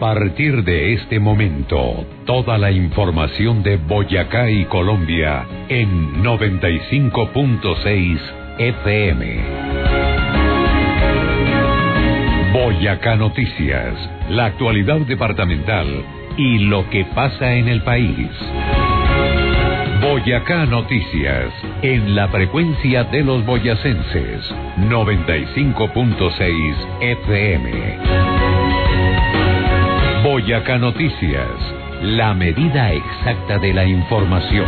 partir de este momento, toda la información de Boyacá y Colombia en 95.6 FM. Boyacá Noticias, la actualidad departamental y lo que pasa en el país. Boyacá Noticias, en la frecuencia de los boyacenses, 95.6 FM. Boyacá Noticias, la medida exacta de la información.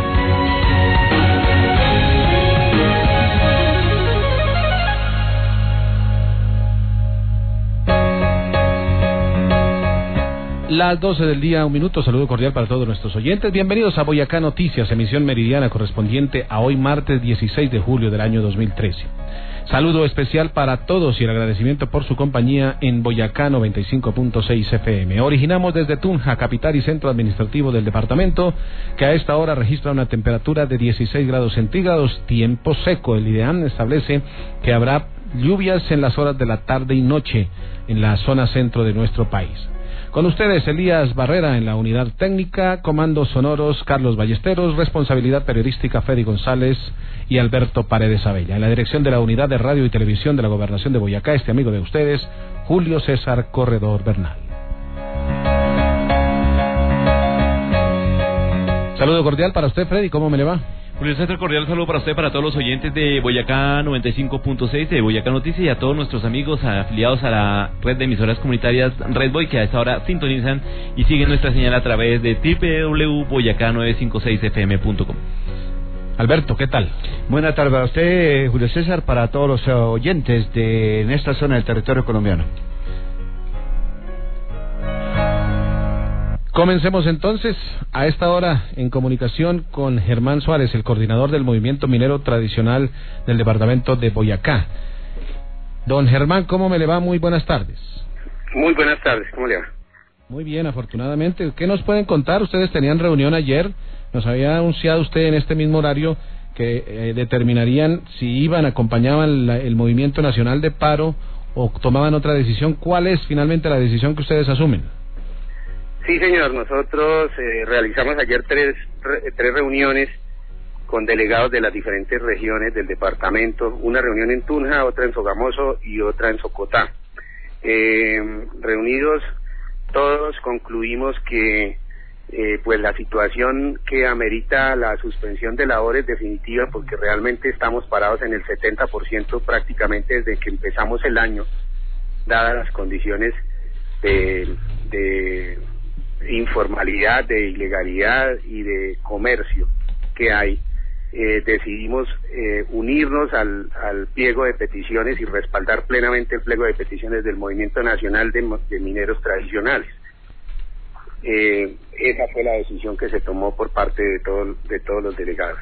Las 12 del día, un minuto, saludo cordial para todos nuestros oyentes. Bienvenidos a Boyacá Noticias, emisión meridiana correspondiente a hoy martes 16 de julio del año 2013. Saludo especial para todos y el agradecimiento por su compañía en Boyacá 95.6 FM. Originamos desde Tunja, capital y centro administrativo del departamento, que a esta hora registra una temperatura de 16 grados centígrados, tiempo seco. El IDEAN establece que habrá lluvias en las horas de la tarde y noche en la zona centro de nuestro país. Con ustedes, Elías Barrera en la unidad técnica, comandos sonoros, Carlos Ballesteros, responsabilidad periodística, Freddy González y Alberto Paredes Abella. En la dirección de la unidad de radio y televisión de la gobernación de Boyacá, este amigo de ustedes, Julio César Corredor Bernal. Saludo cordial para usted, Freddy, ¿cómo me le va? Julio César, cordial saludo para usted, para todos los oyentes de Boyacá 95.6, de Boyacá Noticias y a todos nuestros amigos afiliados a la red de emisoras comunitarias Redboy que a esta hora sintonizan y siguen nuestra señal a través de www.boyacá956fm.com. Alberto, ¿qué tal? Buenas tardes para usted, Julio César, para todos los oyentes de en esta zona del territorio colombiano. Comencemos entonces a esta hora en comunicación con Germán Suárez, el coordinador del movimiento minero tradicional del departamento de Boyacá. Don Germán, ¿cómo me le va? Muy buenas tardes. Muy buenas tardes, ¿cómo le va? Muy bien, afortunadamente. ¿Qué nos pueden contar? Ustedes tenían reunión ayer, nos había anunciado usted en este mismo horario que eh, determinarían si iban, acompañaban el movimiento nacional de paro o tomaban otra decisión. ¿Cuál es finalmente la decisión que ustedes asumen? Sí, señor. Nosotros eh, realizamos ayer tres, tres reuniones con delegados de las diferentes regiones del departamento. Una reunión en Tunja, otra en Sogamoso y otra en Socotá. Eh, reunidos todos concluimos que eh, pues la situación que amerita la suspensión de labores definitiva porque realmente estamos parados en el 70% prácticamente desde que empezamos el año dadas las condiciones de informalidad, de ilegalidad y de comercio que hay, eh, decidimos eh, unirnos al, al, pliego de peticiones y respaldar plenamente el pliego de peticiones del Movimiento Nacional de, de Mineros Tradicionales. Eh, esa fue la decisión que se tomó por parte de, todo, de todos los delegados.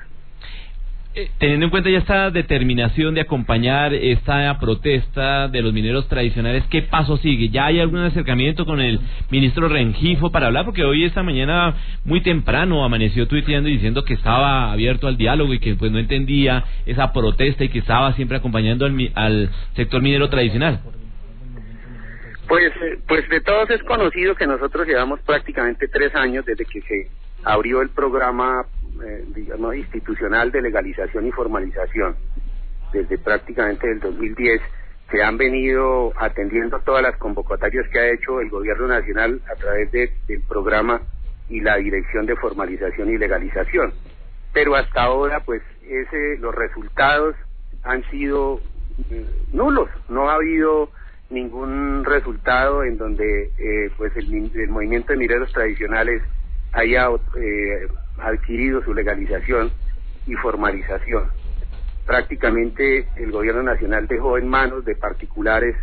Eh, teniendo en cuenta ya esta determinación de acompañar esta protesta de los mineros tradicionales, ¿qué paso sigue? ¿Ya hay algún acercamiento con el ministro Rengifo para hablar? Porque hoy esta mañana muy temprano amaneció tuiteando y diciendo que estaba abierto al diálogo y que pues no entendía esa protesta y que estaba siempre acompañando al, al sector minero tradicional. Pues, eh, pues de todos es conocido que nosotros llevamos prácticamente tres años desde que se abrió el programa eh, digamos, institucional de legalización y formalización. Desde prácticamente el 2010 se han venido atendiendo todas las convocatorias que ha hecho el gobierno nacional a través de, del programa y la dirección de formalización y legalización. Pero hasta ahora, pues, ese, los resultados han sido eh, nulos. No ha habido ningún resultado en donde, eh, pues, el, el movimiento de mineros tradicionales haya eh, adquirido su legalización y formalización. Prácticamente el gobierno nacional dejó en manos de particulares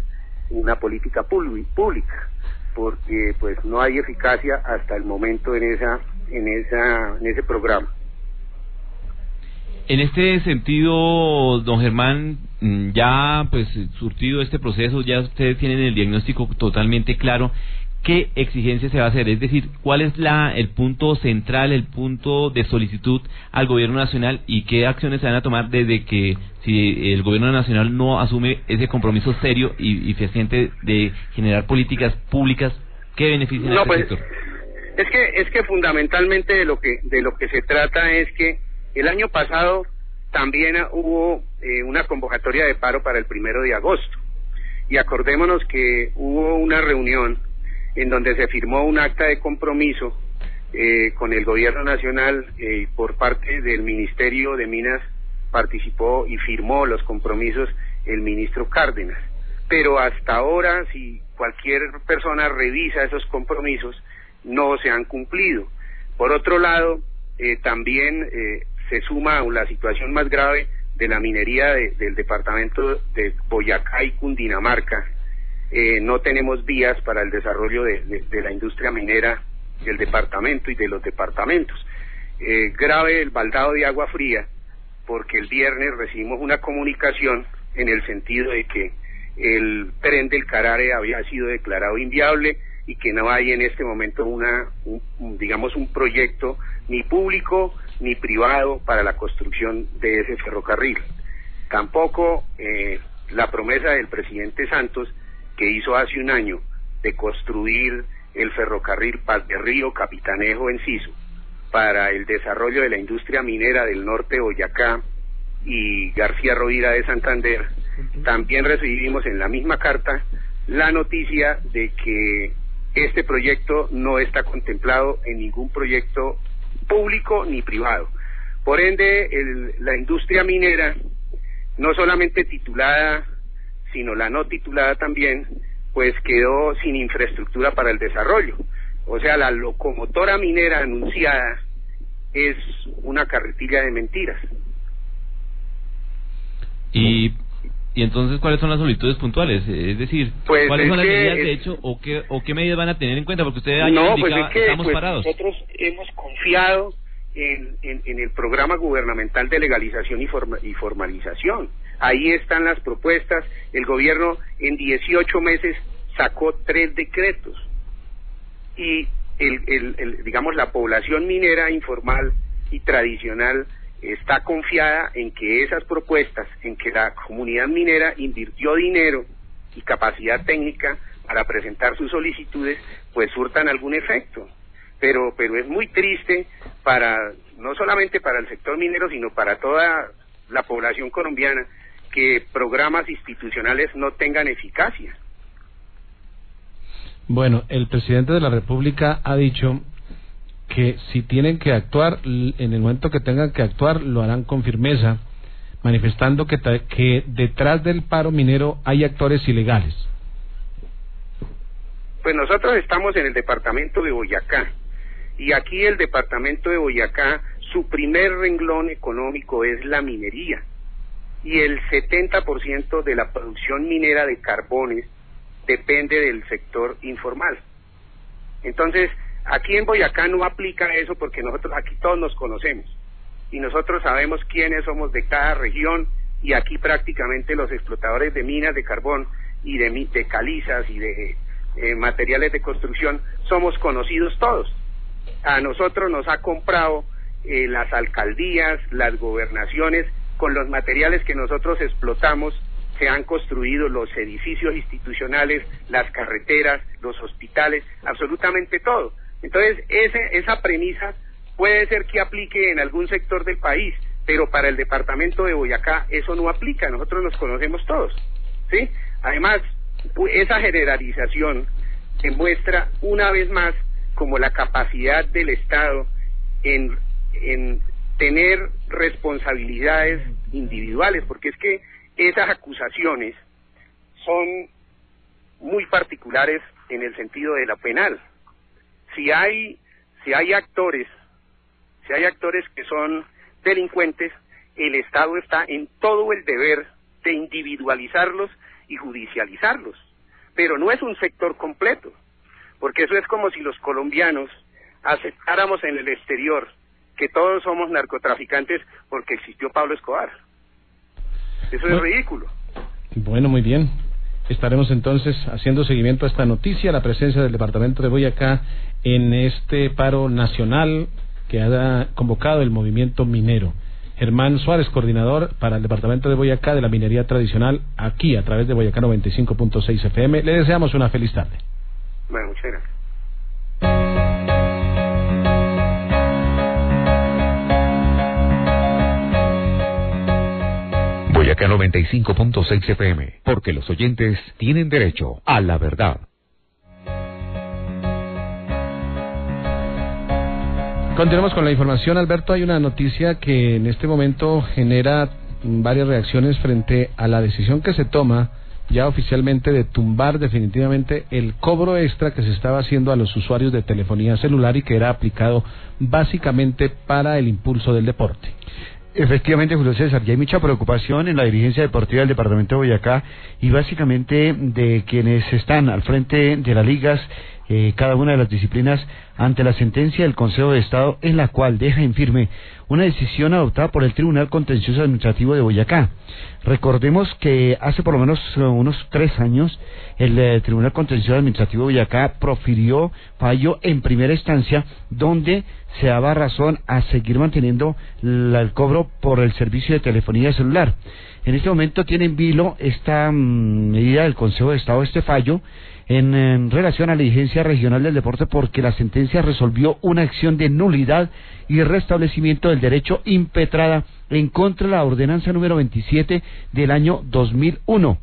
una política pública, porque pues no hay eficacia hasta el momento en esa en esa en ese programa. En este sentido, don Germán, mm, ya pues surtido este proceso, ya ustedes tienen el diagnóstico totalmente claro qué exigencia se va a hacer, es decir, cuál es la, el punto central, el punto de solicitud al gobierno nacional y qué acciones se van a tomar desde que si el gobierno nacional no asume ese compromiso serio y, y fehaciente de generar políticas públicas ¿Qué beneficia No, este pues, sector? Es que es que fundamentalmente de lo que de lo que se trata es que el año pasado también hubo eh, una convocatoria de paro para el primero de agosto y acordémonos que hubo una reunión en donde se firmó un acta de compromiso eh, con el gobierno nacional eh, por parte del Ministerio de Minas participó y firmó los compromisos el ministro Cárdenas. Pero hasta ahora, si cualquier persona revisa esos compromisos, no se han cumplido. Por otro lado, eh, también eh, se suma la situación más grave de la minería de- del departamento de Boyacá y Cundinamarca. Eh, no tenemos vías para el desarrollo de, la industria minera del departamento y de los departamentos. Eh, grave el baldado de agua fría porque el viernes recibimos una comunicación en el sentido de que el tren del Carare había sido declarado inviable y que no hay en este momento una, un- un, digamos, un proyecto ni público ni privado para la construcción de ese ferrocarril. Tampoco eh, la promesa del presidente Santos que hizo hace un año de construir el ferrocarril Paz de Río Capitanejo Enciso para el desarrollo de la industria minera del norte de Boyacá y García Rovira de Santander, también recibimos en la misma carta la noticia de que este proyecto no está contemplado en ningún proyecto público ni privado. Por ende, el- la industria minera, no solamente titulada, sino la no titulada también, pues quedó sin infraestructura para el desarrollo. O sea, la locomotora minera anunciada es una carretilla de mentiras. Y, y entonces, ¿cuáles son las solicitudes puntuales? Es decir, Pues ¿cuáles es son las medidas de hecho o qué, o qué medidas van a tener en cuenta? Porque usted ayer No, pues es que estamos pues, parados. nosotros hemos confiado en, en- en el programa gubernamental de legalización y, forma- y formalización. Ahí están las propuestas. El gobierno en 18 meses sacó tres decretos y el, digamos la población minera informal y tradicional está confiada en que esas propuestas, en que la comunidad minera invirtió dinero y capacidad técnica para presentar sus solicitudes, pues surtan algún efecto. Pero, pero es muy triste para, no solamente para el sector minero, sino para toda la población colombiana, que programas institucionales no tengan eficacia. Bueno, el presidente de la República ha dicho que si tienen que actuar, en el momento que tengan que actuar, lo harán con firmeza, manifestando que, que detrás del paro minero hay actores ilegales. Pues nosotros estamos en el departamento de Boyacá y aquí el departamento de Boyacá, su primer renglón económico es la minería y el 70% de la producción minera de carbones depende del sector informal. Entonces, aquí en Boyacá no aplica eso porque nosotros aquí todos nos conocemos y nosotros sabemos quiénes somos de cada región y aquí prácticamente los explotadores de minas de carbón y de, de calizas y de eh, materiales de construcción somos conocidos todos. A nosotros nos ha comprado eh, las alcaldías, las gobernaciones, con los materiales que nosotros explotamos se han construido los edificios institucionales, las carreteras, los hospitales, absolutamente todo. Entonces, ese, esa premisa puede ser que aplique en algún sector del país, pero para el departamento de Boyacá eso no aplica, nosotros nos conocemos todos. ¿sí? Además, esa generalización demuestra una vez más como la capacidad del Estado en tener responsabilidades individuales, porque es que esas acusaciones son muy particulares en el sentido de la penal. Si hay, si hay actores, si hay actores que son delincuentes, el Estado está en todo el deber de individualizarlos y judicializarlos. Pero no es un sector completo, porque eso es como si los colombianos aceptáramos en el exterior que todos somos narcotraficantes porque existió Pablo Escobar. Eso es ridículo. Bueno, muy bien. Estaremos entonces haciendo seguimiento a esta noticia, la presencia del departamento de Boyacá en este paro nacional que ha convocado el movimiento minero. Germán Suárez, coordinador para el departamento de Boyacá de la minería tradicional, aquí a través de Boyacá 95.6 FM. Le deseamos una feliz tarde. Bueno, muchas gracias. Boyacá 95.6 FM, porque los oyentes tienen derecho a la verdad. Continuamos con la información, Alberto. Hay una noticia que en este momento genera varias reacciones frente a la decisión que se toma ya oficialmente de tumbar definitivamente el cobro extra que se estaba haciendo a los usuarios de telefonía celular y que era aplicado básicamente para el impulso del deporte. Efectivamente, Julio César, ya hay mucha preocupación en la dirigencia deportiva del departamento de Boyacá y básicamente de quienes están al frente de las ligas eh, cada una de las disciplinas ante la sentencia del Consejo de Estado en la cual deja en firme una decisión adoptada por el Tribunal Contencioso Administrativo de Boyacá. Recordemos que hace por lo menos eh, unos tres años el eh, Tribunal Contencioso Administrativo de Boyacá profirió fallo en primera instancia donde se daba razón a seguir manteniendo el cobro por el servicio de telefonía celular. En este momento tiene en vilo esta mm, medida del Consejo de Estado, este fallo, en, relación a la dirigencia regional del deporte porque la sentencia resolvió una acción de nulidad y restablecimiento del derecho impetrada en contra de la ordenanza número 27 del año 2001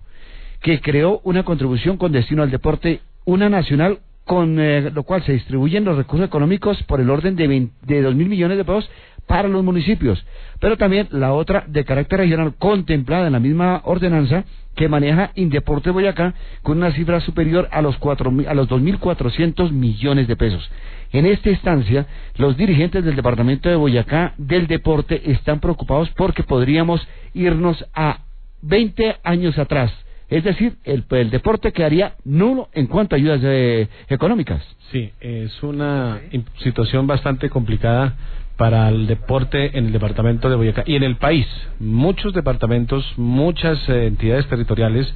que creó una contribución con destino al deporte, una nacional con eh, lo cual se distribuyen los recursos económicos por el orden de, de dos mil millones de pesos para los municipios, pero también la otra de carácter regional contemplada en la misma ordenanza que maneja Indeporte Boyacá con una cifra superior a los los 2.400 millones de pesos. En esta instancia, los dirigentes del departamento de Boyacá del deporte están preocupados porque podríamos irnos a 20 años atrás. Es decir, el, el deporte quedaría nulo en cuanto a ayudas eh, económicas. Sí, es una situación bastante complicada para el deporte en el departamento de Boyacá y en el país. Muchos departamentos, muchas eh, entidades territoriales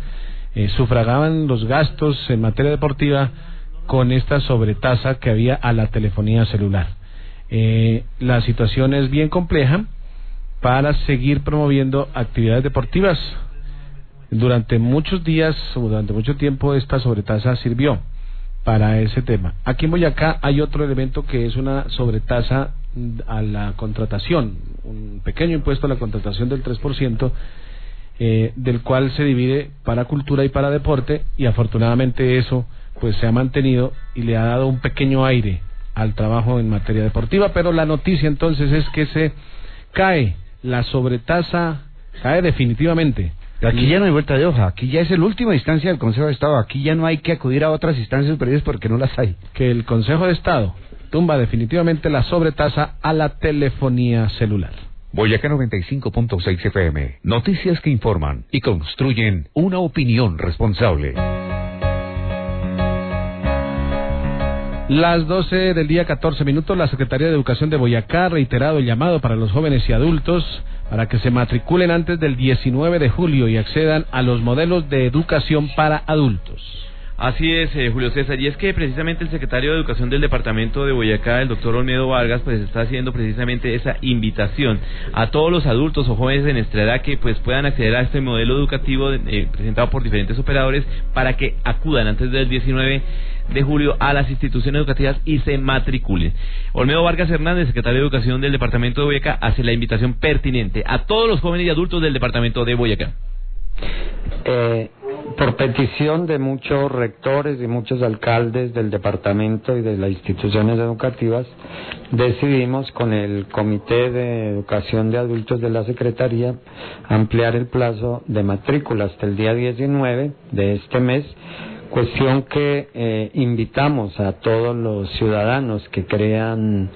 eh, sufragaban los gastos en materia deportiva con esta sobretasa que había a la telefonía celular. Eh, la situación es bien compleja para seguir promoviendo actividades deportivas. Durante muchos días o durante mucho tiempo esta sobretasa sirvió para ese tema. Aquí en Boyacá hay otro elemento que es una sobretasa a la contratación, un pequeño impuesto a la contratación del 3%, eh, del cual se divide para cultura y para deporte, y afortunadamente eso pues se ha mantenido y le ha dado un pequeño aire al trabajo en materia deportiva, pero la noticia entonces es que se cae la sobretasa, cae definitivamente. Aquí ya no hay vuelta de hoja, aquí ya es la última instancia del Consejo de Estado, aquí ya no hay que acudir a otras instancias superiores porque no las hay. Que el Consejo de Estado tumba definitivamente la sobretasa a la telefonía celular. Boyacá 95.6 FM. Noticias que informan y construyen una opinión responsable. Las 12 del día 14 minutos, la Secretaría de Educación de Boyacá ha reiterado el llamado para los jóvenes y adultos para que se matriculen antes del 19 de julio y accedan a los modelos de educación para adultos. Así es, eh, Julio César, y es que precisamente el secretario de Educación del Departamento de Boyacá, el doctor Olmedo Vargas, pues está haciendo precisamente esa invitación a todos los adultos o jóvenes de nuestra que pues puedan acceder a este modelo educativo eh, presentado por diferentes operadores para que acudan antes del 19 de julio a las instituciones educativas y se matriculen. Olmedo Vargas Hernández, secretario de Educación del Departamento de Boyacá, hace la invitación pertinente a todos los jóvenes y adultos del Departamento de Boyacá. Eh, por petición de muchos rectores y muchos alcaldes del departamento y de las instituciones educativas, decidimos con el Comité de Educación de Adultos de la Secretaría ampliar el plazo de matrícula hasta el día 19 de este mes cuestión que eh, invitamos a todos los ciudadanos que crean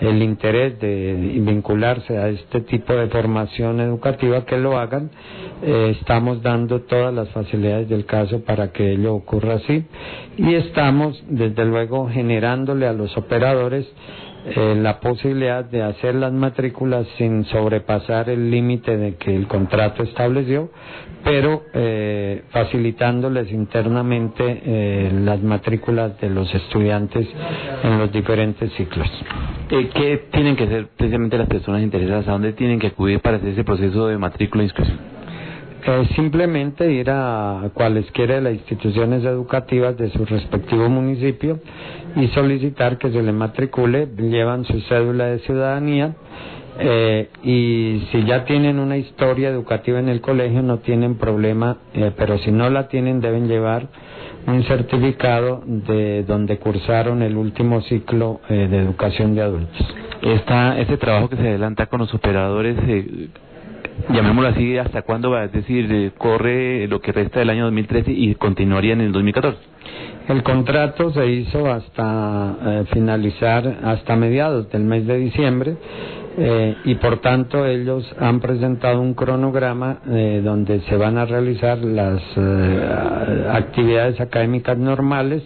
el interés de vincularse a este tipo de formación educativa que lo hagan. Eh, estamos dando todas las facilidades del caso para que ello ocurra así y estamos desde luego generándole a los operadores eh, la posibilidad de hacer las matrículas sin sobrepasar el límite de que el contrato estableció, pero eh, facilitándoles internamente eh, las matrículas de los estudiantes en los diferentes ciclos. ¿Qué tienen que hacer precisamente las personas interesadas? ¿A dónde tienen que acudir para hacer ese proceso de matrícula e inscripción? simplemente ir a cualesquiera de las instituciones educativas de su respectivo municipio y solicitar que se le matricule, llevan su cédula de ciudadanía Eh, y si ya tienen una historia educativa en el colegio no tienen problema, eh, pero si no la tienen deben llevar un certificado de donde cursaron el último ciclo eh, de educación de adultos. Esta, este trabajo que se adelanta con los operadores, eh, llamémoslo así, ¿hasta cuándo va? Es decir, corre lo que resta del año 2013 y continuaría en el 2014. El contrato se hizo hasta eh, finalizar, hasta mediados del mes de diciembre, eh, y por tanto ellos han presentado un cronograma eh, donde se van a realizar las eh, actividades académicas normales,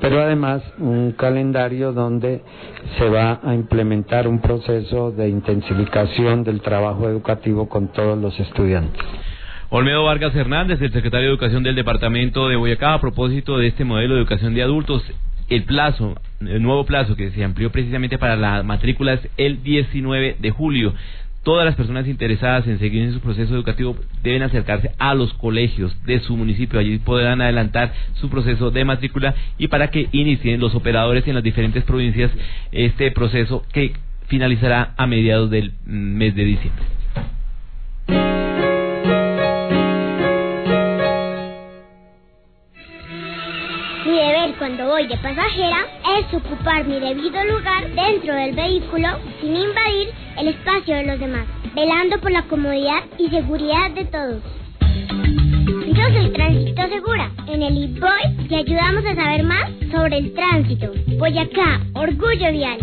pero además un calendario donde se va a implementar un proceso de intensificación del trabajo educativo con todos los estudiantes. Olmedo Vargas Hernández, el secretario de Educación del Departamento de Boyacá, a propósito de este modelo de educación de adultos, el plazo, el nuevo plazo que se amplió precisamente para la matrícula es el 19 de julio. Todas las personas interesadas en seguir en su proceso educativo deben acercarse a los colegios de su municipio. Allí podrán adelantar su proceso de matrícula y para que inicien los operadores en las diferentes provincias este proceso que finalizará a mediados del mes de diciembre. Cuando voy de pasajera es ocupar mi debido lugar dentro del vehículo sin invadir el espacio de los demás, velando por la comodidad y seguridad de todos. Yo soy Tránsito Segura. En el IPOI te ayudamos a saber más sobre el tránsito. Boyacá, orgullo vial.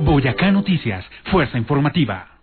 Boyacá Noticias, Fuerza Informativa.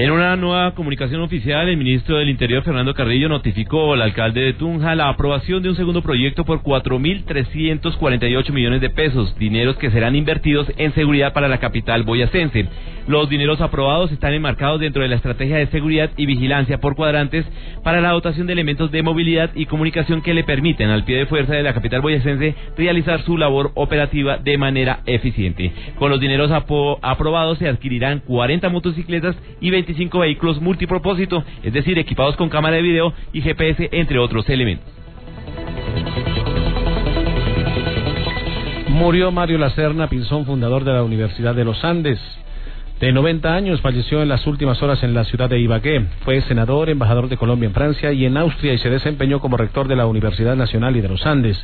En una nueva comunicación oficial, el ministro del Interior, Fernando Carrillo, notificó al alcalde de Tunja la aprobación de un segundo proyecto por 4.348 millones de pesos, dineros que serán invertidos en seguridad para la capital boyacense. Los dineros aprobados están enmarcados dentro de la estrategia de seguridad y vigilancia por cuadrantes para la dotación de elementos de movilidad y comunicación que le permiten al pie de fuerza de la capital boyacense realizar su labor operativa de manera eficiente. Con los dineros aprobados se adquirirán 40 motocicletas y 25 vehículos multipropósito, es decir, equipados con cámara de video y GPS, entre otros elementos. Murió Mario Lacerna Pinzón, fundador de la Universidad de los Andes. De 90 años, falleció en las últimas horas en la ciudad de Ibagué. Fue senador, embajador de Colombia en Francia y en Austria y se desempeñó como rector de la Universidad Nacional y de los Andes.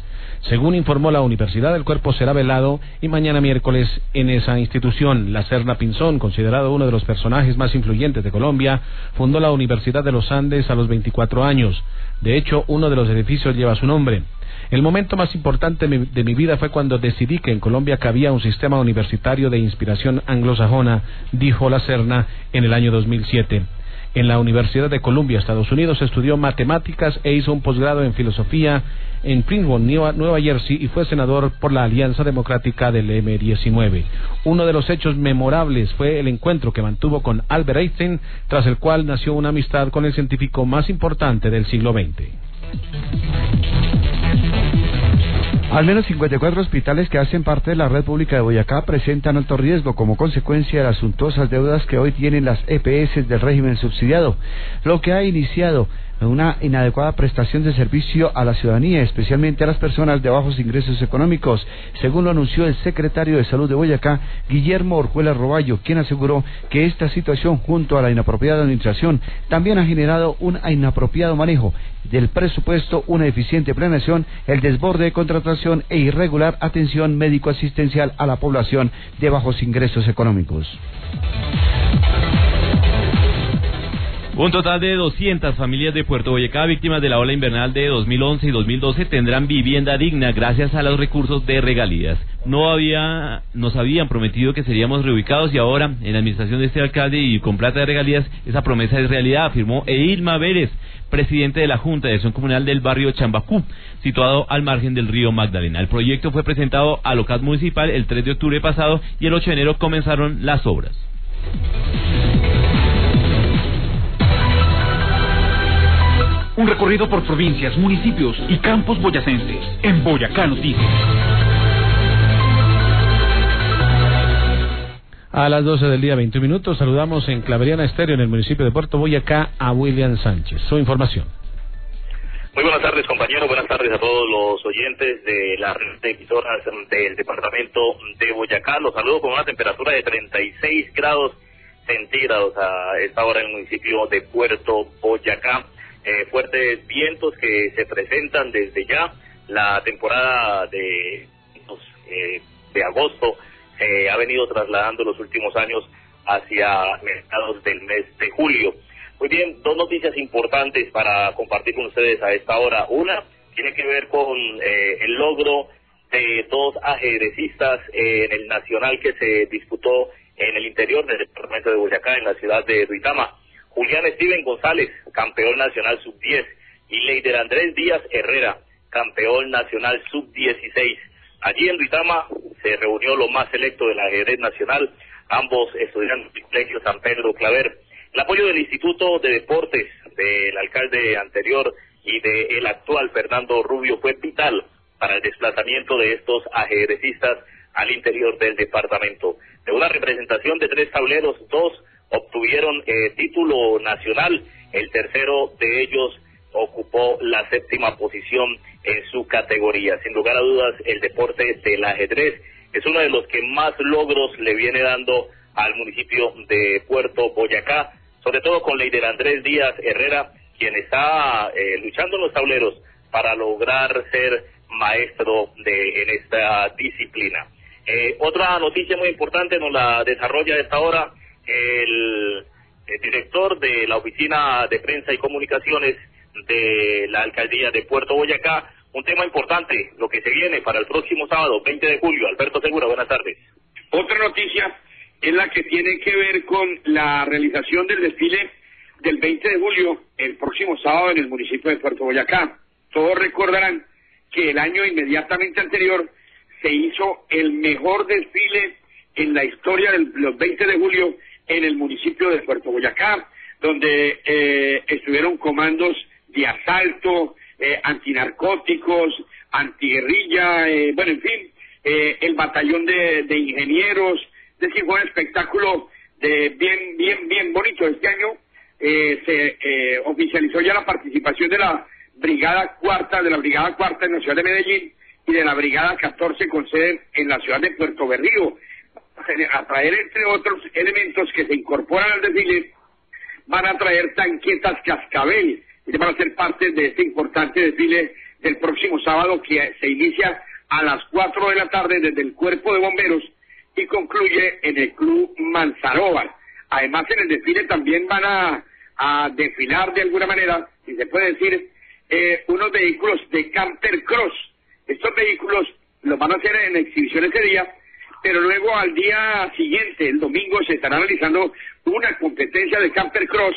Según informó la universidad, el cuerpo será velado y mañana miércoles en esa institución. La Serna Pinzón, considerado uno de los personajes más influyentes de Colombia, fundó la Universidad de los Andes a los 24 años. De hecho, uno de los edificios lleva su nombre. El momento más importante de mi vida fue cuando decidí que en Colombia cabía un sistema universitario de inspiración anglosajona, dijo la Serna en el año 2007. En la Universidad de Columbia, Estados Unidos, estudió matemáticas e hizo un posgrado en filosofía en Princeton, Nueva Jersey, y fue senador por la Alianza Democrática del M19. Uno de los hechos memorables fue el encuentro que mantuvo con Albert Einstein, tras el cual nació una amistad con el científico más importante del siglo XX. Al menos 54 hospitales que hacen parte de la red pública de Boyacá presentan alto riesgo como consecuencia de las suntuosas deudas que hoy tienen las EPS del régimen subsidiado, lo que ha iniciado una inadecuada prestación de servicio a la ciudadanía, especialmente a las personas de bajos ingresos económicos, según lo anunció el secretario de Salud de Boyacá, Guillermo Orjuela Roballo, quien aseguró que esta situación, junto a la inapropiada administración, también ha generado un inapropiado manejo del presupuesto, una eficiente planeación, el desborde de contratación e irregular atención médico-asistencial a la población de bajos ingresos económicos. Un total de 200 familias de Puerto Boyacá víctimas de la ola invernal de 2011 y 2012 tendrán vivienda digna gracias a los recursos de regalías. No había, nos habían prometido que seríamos reubicados y ahora, en la administración de este alcalde y con plata de regalías, esa promesa es realidad, afirmó Eilma Vélez, presidente de la Junta de Acción Comunal del barrio Chambacú, situado al margen del río Magdalena. El proyecto fue presentado al local municipal el 3 de octubre pasado y el 8 de enero comenzaron las obras. Un recorrido por provincias, municipios y campos boyacenses en Boyacá Noticias. A las 12 del día, 21 minutos, saludamos en Claveriana Estéreo, en el municipio de Puerto Boyacá, a William Sánchez. Su información. Muy buenas tardes, compañeros. Buenas tardes a todos los oyentes de la red de emisoras del departamento de Boyacá. Los saludo con una temperatura de 36 grados centígrados a esta hora en el municipio de Puerto Boyacá. Eh, fuertes vientos que se presentan desde ya. La temporada de, eh, de agosto se ha venido trasladando los últimos años hacia mediados del mes de julio. Muy bien, dos noticias importantes para compartir con ustedes a esta hora. Una tiene que ver con eh, el logro de dos ajedrecistas en el nacional que se disputó en el interior del departamento de Boyacá, en la ciudad de Duitama. Julián Steven González, campeón nacional sub-10, y Leider Andrés Díaz Herrera, campeón nacional sub-16. Allí en Duitama se reunió lo más selecto del ajedrez nacional, ambos estudiantes del Colegio San Pedro Claver el apoyo del Instituto de Deportes del alcalde anterior y del actual Fernando Rubio fue vital para el desplazamiento de estos ajedrecistas al interior del departamento. De una representación de tres tableros, dos obtuvieron eh, título nacional, el tercero de ellos ocupó la séptima posición en su categoría. Sin lugar a dudas, el deporte del ajedrez es uno de los que más logros le viene dando al municipio de Puerto Boyacá sobre todo con Leider Andrés Díaz Herrera, quien está eh, luchando en los tableros para lograr ser maestro de, en esta disciplina. Eh, otra noticia muy importante nos la desarrolla a esta hora el, director de la Oficina de Prensa y Comunicaciones de la Alcaldía de Puerto Boyacá. Un tema importante, lo que se viene para el próximo sábado, 20 de julio. Alberto Segura, buenas tardes. Otra noticia es la que tiene que ver con la realización del desfile del 20 de julio, el próximo sábado en el municipio de Puerto Boyacá. Todos recordarán que el año inmediatamente anterior se hizo el mejor desfile en la historia de los 20 de julio en el municipio de Puerto Boyacá, donde eh, estuvieron comandos de asalto, eh, antinarcóticos, antiguerrilla, eh, bueno, en fin, eh, el batallón de, ingenieros, es decir, fue un espectáculo de bien, bien, bien bonito. Este año eh, se eh, oficializó ya la participación de la Brigada Cuarta, de la Brigada Cuarta en la ciudad de Medellín y de la Brigada 14 con sede en la ciudad de Puerto Berrío. A traer, entre otros elementos que se incorporan al desfile, van a traer tanquetas cascabel y van a ser parte de este importante desfile del próximo sábado que se inicia a las 4 de la tarde desde el Cuerpo de Bomberos y concluye en el Club Manzaroba. Además, en el desfile también van a, a desfilar de alguna manera, si se puede decir, eh, unos vehículos de Camper Cross. Estos vehículos los van a hacer en exhibición ese día, pero luego al día siguiente, el domingo, se estará realizando una competencia de Camper Cross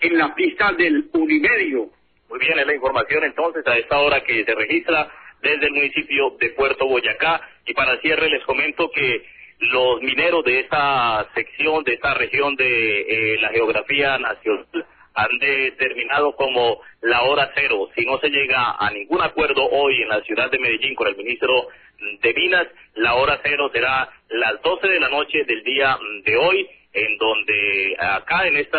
en la pista del Unimedio. Muy bien, es la información entonces a esta hora que se registra desde el municipio de Puerto Boyacá. Y para cierre les comento que los mineros de esta sección, de esta región de eh, la geografía nacional, han determinado como la hora cero. Si no se llega a ningún acuerdo hoy en la ciudad de Medellín con el ministro de Minas, la hora cero será las 12 de la noche del día de hoy, en donde acá en este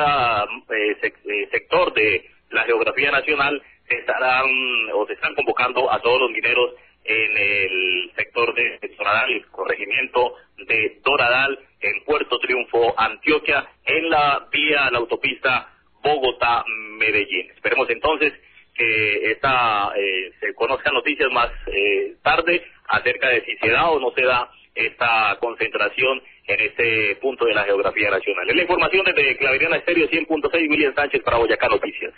sector de la geografía nacional estarán o se están convocando a todos los mineros en el sector de Doradal, el corregimiento de Doradal, en Puerto Triunfo, Antioquia, en la vía, la autopista Bogotá-Medellín. Esperemos entonces que esta, eh, se conozcan noticias más eh, tarde acerca de si se da o no se da esta concentración en este punto de la geografía nacional. Es la información desde Claveriana Estéreo 100.6, William Sánchez para Boyacá Noticias.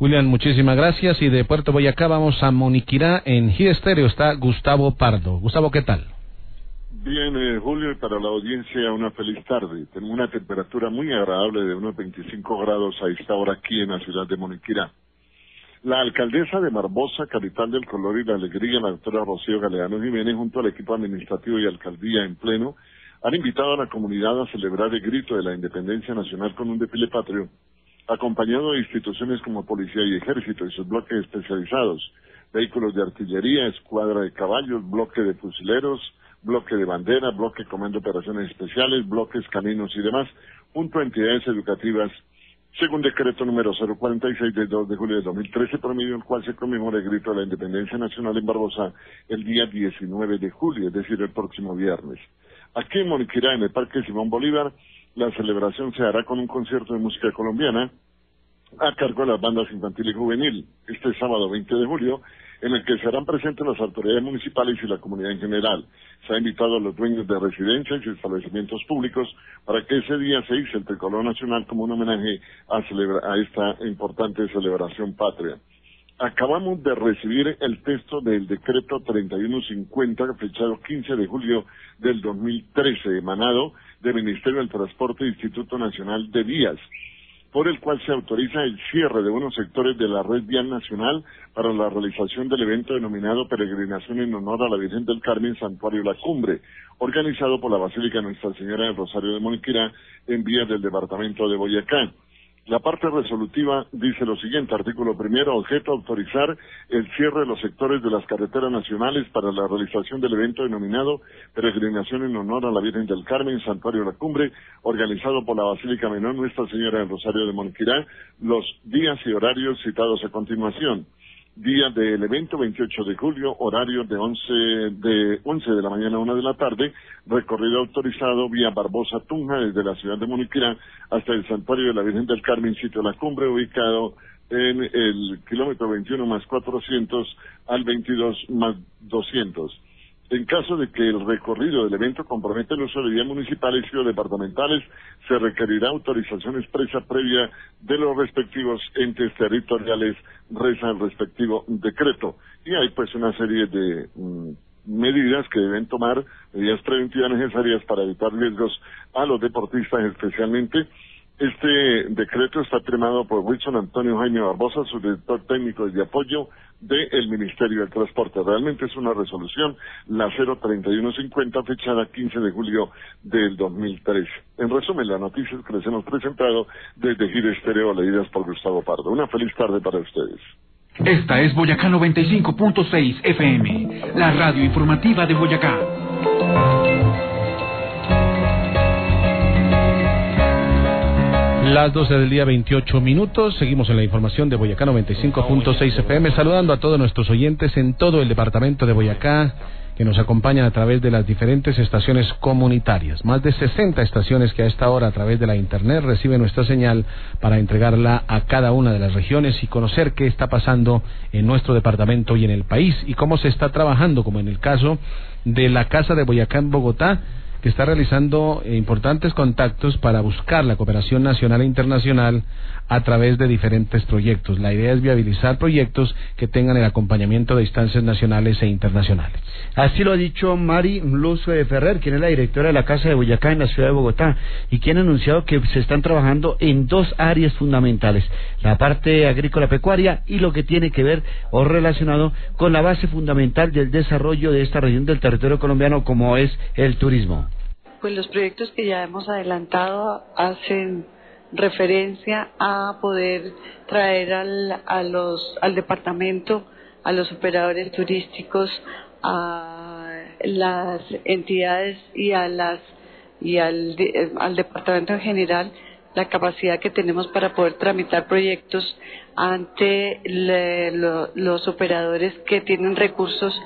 William, muchísimas gracias. Y de Puerto Boyacá vamos a Moniquirá. En Gide Estéreo está Gustavo Pardo. Gustavo, ¿qué tal? Bien, eh, Julio, y para la audiencia una feliz tarde. Tenemos una temperatura muy agradable de unos 25 grados a esta hora aquí en la ciudad de Moniquirá. La alcaldesa de Marbosa, capital del color y la alegría, la doctora Rocío Galeano Jiménez, junto al equipo administrativo y alcaldía en pleno, han invitado a la comunidad a celebrar el grito de la independencia nacional con un desfile patrio acompañado de instituciones como Policía y Ejército y sus bloques especializados, vehículos de artillería, escuadra de caballos, bloque de fusileros, bloque de bandera, bloque comando operaciones especiales, bloques caninos y demás, junto a entidades educativas según decreto número 046 del 2 de julio de 2013, por medio del cual se conmemora el grito de la independencia nacional en Barbosa el día 19 de julio, es decir, el próximo viernes. Aquí en Moniquirá, en el Parque Simón Bolívar, la celebración se hará con un concierto de música colombiana a cargo de las bandas infantil y juvenil este sábado 20 de julio, en el que serán presentes las autoridades municipales y la comunidad en general. Se ha invitado a los dueños de residencias y establecimientos públicos para que ese día se hice el tricolor nacional como un homenaje a, a esta importante celebración patria. Acabamos de recibir el texto del decreto 3150, fechado 15 de julio del 2013, emanado del Ministerio del Transporte e Instituto Nacional de Vías por el cual se autoriza el cierre de unos sectores de la red vial nacional para la realización del evento denominado Peregrinación en honor a la Virgen del Carmen Santuario La Cumbre, organizado por la Basílica Nuestra Señora del Rosario de Moniquirá en vías del departamento de Boyacá. La parte resolutiva dice lo siguiente, artículo primero, objeto autorizar el cierre de los sectores de las carreteras nacionales para la realización del evento denominado Peregrinación en honor a la Virgen del Carmen, Santuario de la Cumbre, organizado por la Basílica Menor Nuestra Señora del Rosario de Monquirá, los días y horarios citados a continuación día del evento 28 de julio, horario de 11 de, 11 de la mañana a 1 de la tarde, recorrido autorizado vía Barbosa Tunja desde la ciudad de Muniquirá hasta el santuario de la Virgen del Carmen, sitio de la cumbre, ubicado en el kilómetro 21 más 400 al 22 más 200. En caso de que el recorrido del evento comprometa el uso de vías municipales y o departamentales, se requerirá autorización expresa previa de los respectivos entes territoriales, reza el respectivo decreto. Y hay pues una serie de mm, medidas que deben tomar, medidas preventivas necesarias para evitar riesgos a los deportistas especialmente este decreto está firmado por Wilson Antonio Jaime Barbosa, su director técnico de apoyo del Ministerio del Transporte. Realmente es una resolución, la 03150, fechada 15 de julio del 2013. En resumen, las noticias que les hemos presentado desde Giro Estéreo, leídas por Gustavo Pardo. Una feliz tarde para ustedes. Esta es Boyacá 95.6 FM, la radio informativa de Boyacá. Las 12 del día 28 minutos, seguimos en la información de Boyacá 95.6 FM, saludando a todos nuestros oyentes en todo el departamento de Boyacá que nos acompañan a través de las diferentes estaciones comunitarias. Más de 60 estaciones que a esta hora a través de la Internet reciben nuestra señal para entregarla a cada una de las regiones y conocer qué está pasando en nuestro departamento y en el país y cómo se está trabajando, como en el caso de la Casa de Boyacá en Bogotá, que está realizando importantes contactos para buscar la cooperación nacional e internacional a través de diferentes proyectos. La idea es viabilizar proyectos que tengan el acompañamiento de instancias nacionales e internacionales. Así lo ha dicho Mari Luz Ferrer, quien es la directora de la Casa de Boyacá en la ciudad de Bogotá, y quien ha anunciado que se están trabajando en dos áreas fundamentales, la parte agrícola pecuaria y lo que tiene que ver o relacionado con la base fundamental del desarrollo de esta región del territorio colombiano como es el turismo. Pues los proyectos que ya hemos adelantado hacen referencia a poder traer al, a los, al departamento, a los operadores turísticos, a las entidades y a las y al, al departamento en general la capacidad que tenemos para poder tramitar proyectos ante los operadores que tienen recursos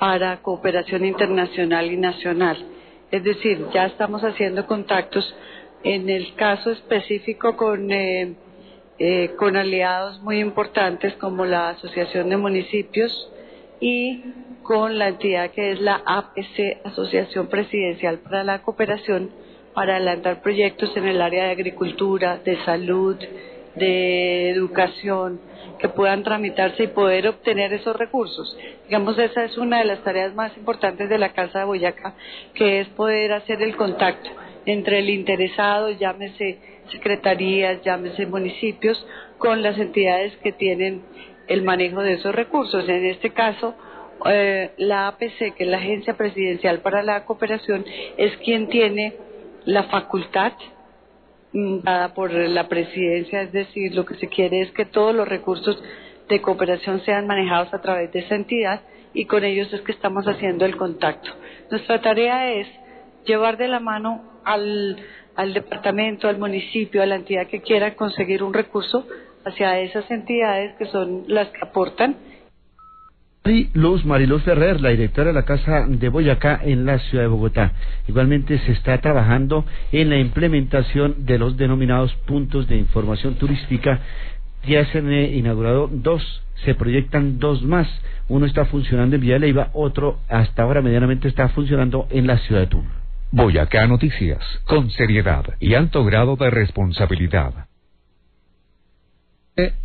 para cooperación internacional y nacional. Es decir, ya estamos haciendo contactos en el caso específico con, eh, eh, con aliados muy importantes como la Asociación de Municipios y con la entidad que es la APC, Asociación Presidencial para la Cooperación, para adelantar proyectos en el área de agricultura, de salud, de educación, que puedan tramitarse y poder obtener esos recursos. Digamos, esa es una de las tareas más importantes de la Casa de Boyacá, que es poder hacer el contacto entre el interesado, llámese secretarías, llámese municipios, con las entidades que tienen el manejo de esos recursos. En este caso, eh, la APC, que es la Agencia Presidencial para la Cooperación, es quien tiene la facultad dada por la presidencia, es decir, lo que se quiere es que todos los recursos de cooperación sean manejados a través de esa entidad y con ellos es que estamos haciendo el contacto. Nuestra tarea es llevar de la mano al, al departamento, al municipio, a la entidad que quiera conseguir un recurso hacia esas entidades que son las que aportan. Luz Mariluz Ferrer, la directora de la Casa de Boyacá en la ciudad de Bogotá. Igualmente se está trabajando en la implementación de los denominados puntos de información turística. Ya se han eh, inaugurado dos, se proyectan dos más. Uno está funcionando en Villa Leiva, otro hasta ahora medianamente está funcionando en la ciudad de Tuna. Boyacá Noticias, con seriedad y alto grado de responsabilidad.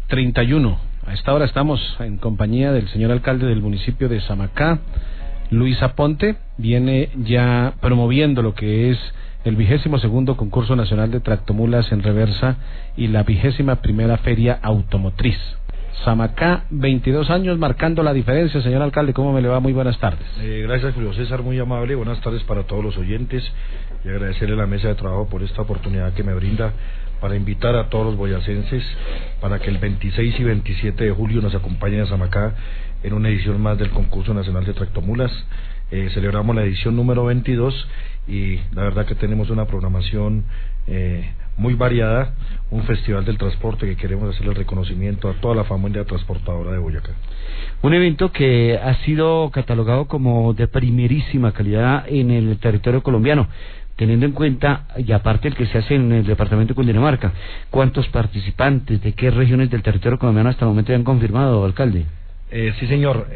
31. A esta hora estamos en compañía del señor alcalde del municipio de Samacá, Luis Aponte. Viene ya promoviendo lo que es el vigésimo segundo concurso nacional de tractomulas en reversa y la vigésima primera feria automotriz. Samacá, 22 años marcando la diferencia. Señor alcalde, ¿cómo me le va? Muy buenas tardes. Eh, gracias, Julio César, muy amable. Buenas tardes para todos los oyentes y agradecerle a la mesa de trabajo por esta oportunidad que me brinda para invitar a todos los boyacenses para que el 26 y 27 de julio nos acompañen a Samacá en una edición más del concurso nacional de tractomulas. Eh, celebramos la edición número 22 y la verdad que tenemos una programación eh, muy variada, un festival del transporte que queremos hacer el reconocimiento a toda la familia transportadora de Boyacá. Un evento que ha sido catalogado como de primerísima calidad en el territorio colombiano teniendo en cuenta, y aparte el que se hace en el departamento de Cundinamarca, ¿cuántos participantes, de qué regiones del territorio colombiano hasta el momento han confirmado, alcalde? Eh, sí, señor.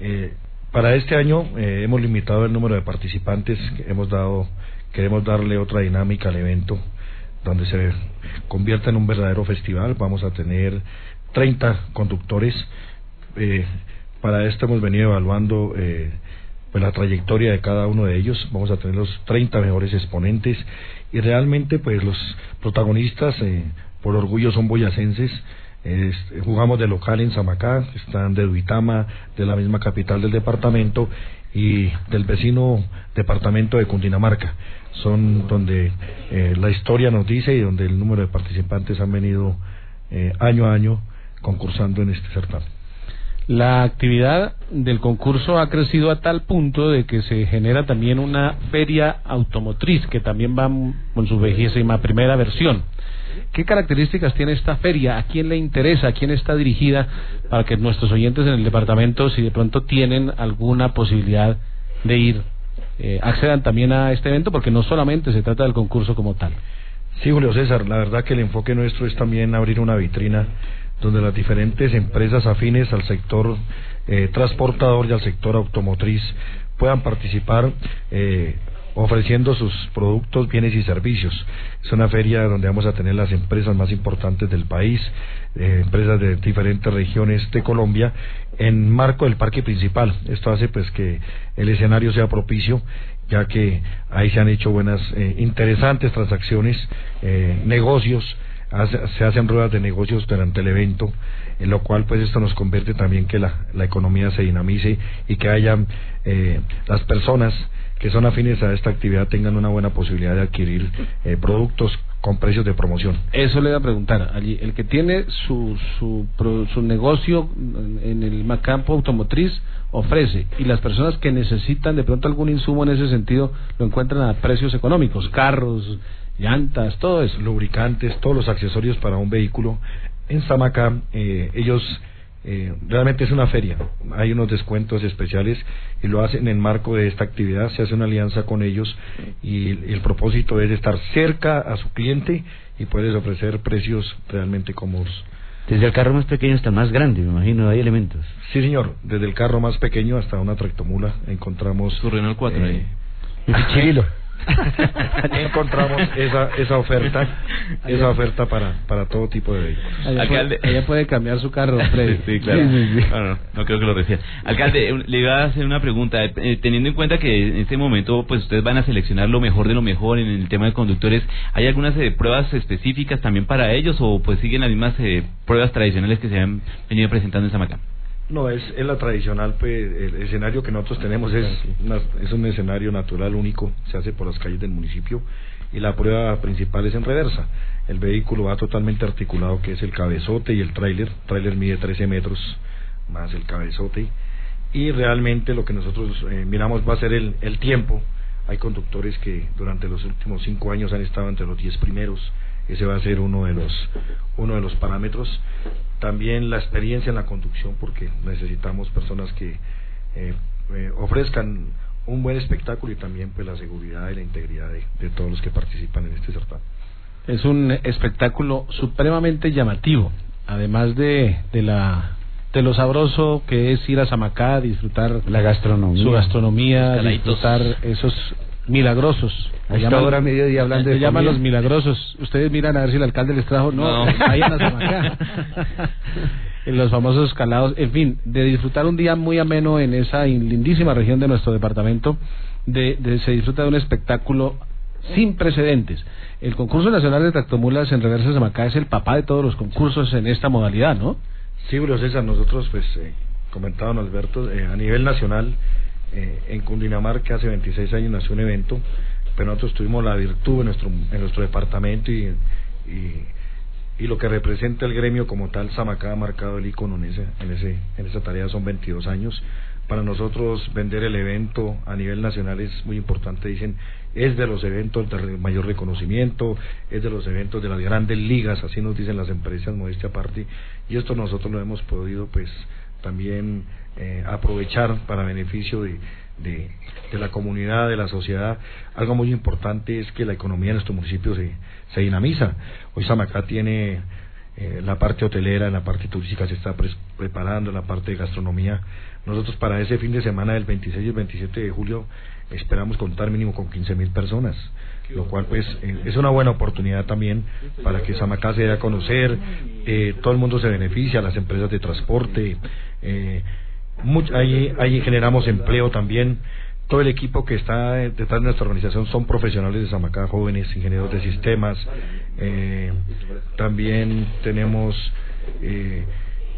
Eh, para este año eh, hemos limitado el número de participantes, hemos dado, queremos darle otra dinámica al evento, donde se convierta en un verdadero festival. Vamos a tener 30 conductores. para esto hemos venido evaluando pues la trayectoria de cada uno de ellos. Vamos a tener los 30 mejores exponentes y realmente pues los protagonistas eh, por orgullo son boyacenses. jugamos de local en Samacá, están de Duitama, de la misma capital del departamento y del vecino departamento de Cundinamarca. Son donde eh, la historia nos dice y donde el número de participantes han venido eh, año a año concursando en este certamen. La actividad del concurso ha crecido a tal punto de que se genera también una feria automotriz que también va con su vejésima primera versión. ¿Qué características tiene esta feria? ¿A quién le interesa? ¿A quién está dirigida? Para que nuestros oyentes en el departamento, si de pronto tienen alguna posibilidad de ir, eh, accedan también a este evento, porque no solamente se trata del concurso como tal. Sí, Julio César, la verdad que el enfoque nuestro es también abrir una vitrina donde las diferentes empresas afines al sector eh, transportador y al sector automotriz puedan participar eh, ofreciendo sus productos, bienes y servicios. Es una feria donde vamos a tener las empresas más importantes del país, eh, empresas de diferentes regiones de Colombia, en marco del parque principal. Esto hace pues que el escenario sea propicio, ya que ahí se han hecho buenas, interesantes transacciones, negocios, se hacen ruedas de negocios durante el evento, en lo cual pues esto nos convierte también que la, la economía se dinamice y que haya eh, las personas que son afines a esta actividad tengan una buena posibilidad de adquirir eh, productos con precios de promoción. Eso le voy a preguntar. Allí, el que tiene su, su, su negocio en el campo automotriz ofrece y las personas que necesitan de pronto algún insumo en ese sentido lo encuentran a precios económicos, carros, llantas, todo eso. Lubricantes, todos los accesorios para un vehículo. En Samacá, eh, ellos eh, realmente es una feria. Hay unos descuentos especiales y lo hacen en marco de esta actividad. Se hace una alianza con ellos y, el propósito es estar cerca a su cliente y puedes ofrecer precios realmente cómodos. Desde el carro más pequeño hasta más grande, me imagino, hay elementos. Sí, señor. Desde el carro más pequeño hasta una tractomula encontramos. Su Renault 4 eh, ahí. encontramos esa esa oferta esa oferta para para todo tipo de vehículos. Alcalde. ella puede cambiar su carro sí, claro. No, creo que lo decía. Alcalde le iba a hacer una pregunta. Eh, teniendo en cuenta que en este momento pues ustedes van a seleccionar lo mejor de lo mejor en el tema de conductores hay algunas eh, pruebas específicas también para ellos o pues siguen las mismas eh, pruebas tradicionales que se han venido presentando en Samacá no, es, es la tradicional, pues, el escenario que nosotros tenemos es, es un escenario natural único, se hace por las calles del municipio y la prueba principal es en reversa. El vehículo va totalmente articulado, que es el cabezote y el tráiler. El tráiler mide 13 metros más el cabezote y realmente lo que nosotros eh, miramos va a ser el, el tiempo hay conductores que durante los últimos cinco años han estado entre los diez primeros. Ese va a ser uno de los uno de los parámetros. También la experiencia en la conducción, porque necesitamos personas que eh, eh, ofrezcan un buen espectáculo y también pues la seguridad y la integridad de, de todos los que participan en este certamen. Es un espectáculo supremamente llamativo, además de, de la de lo sabroso que es ir a Samacá, disfrutar la gastronomía, su gastronomía, disfrutar esos milagrosos. A llaman- hora mediodía hablando de llaman los milagrosos. Ustedes miran a ver si el alcalde les trajo. No, No. vayan a Samacá. en los famosos calados. En fin, de disfrutar un día muy ameno en esa in- lindísima región de nuestro departamento. De, de- se disfruta de un espectáculo sin precedentes. El concurso nacional de tractomulas en reversa de Samacá es el papá de todos los concursos en esta modalidad, ¿no? Sí, Julio César, nosotros, pues, eh, comentaba don Alberto, eh, a nivel nacional, eh, en Cundinamarca hace 26 años nació un evento, pero nosotros tuvimos la virtud en nuestro, en nuestro departamento y, y, y lo que representa el gremio como tal, Samacá ha marcado el icono en, ese, en, ese, en esa tarea, son 22 años. Para nosotros vender el evento a nivel nacional es muy importante, dicen, es de los eventos de mayor reconocimiento, es de los eventos de las grandes ligas, así nos dicen las empresas, modestia aparte, y esto nosotros lo hemos podido pues también eh, aprovechar para beneficio de, de, de la comunidad, de la sociedad. Algo muy importante es que la economía en nuestro municipio se, se dinamiza. Hoy Samacá tiene eh, la parte hotelera, la parte turística se está pres- preparando, la parte de gastronomía. Nosotros para ese fin de semana del 26 y el 27 de julio esperamos contar mínimo con 15 mil personas, lo cual pues eh, es una buena oportunidad también para que Samacá se dé a conocer, eh, todo el mundo se beneficia, las empresas de transporte, eh, much- ahí, ahí generamos empleo también. Todo el equipo que está detrás de nuestra organización son profesionales de Samacá, jóvenes, ingenieros de sistemas. eh, también tenemos eh,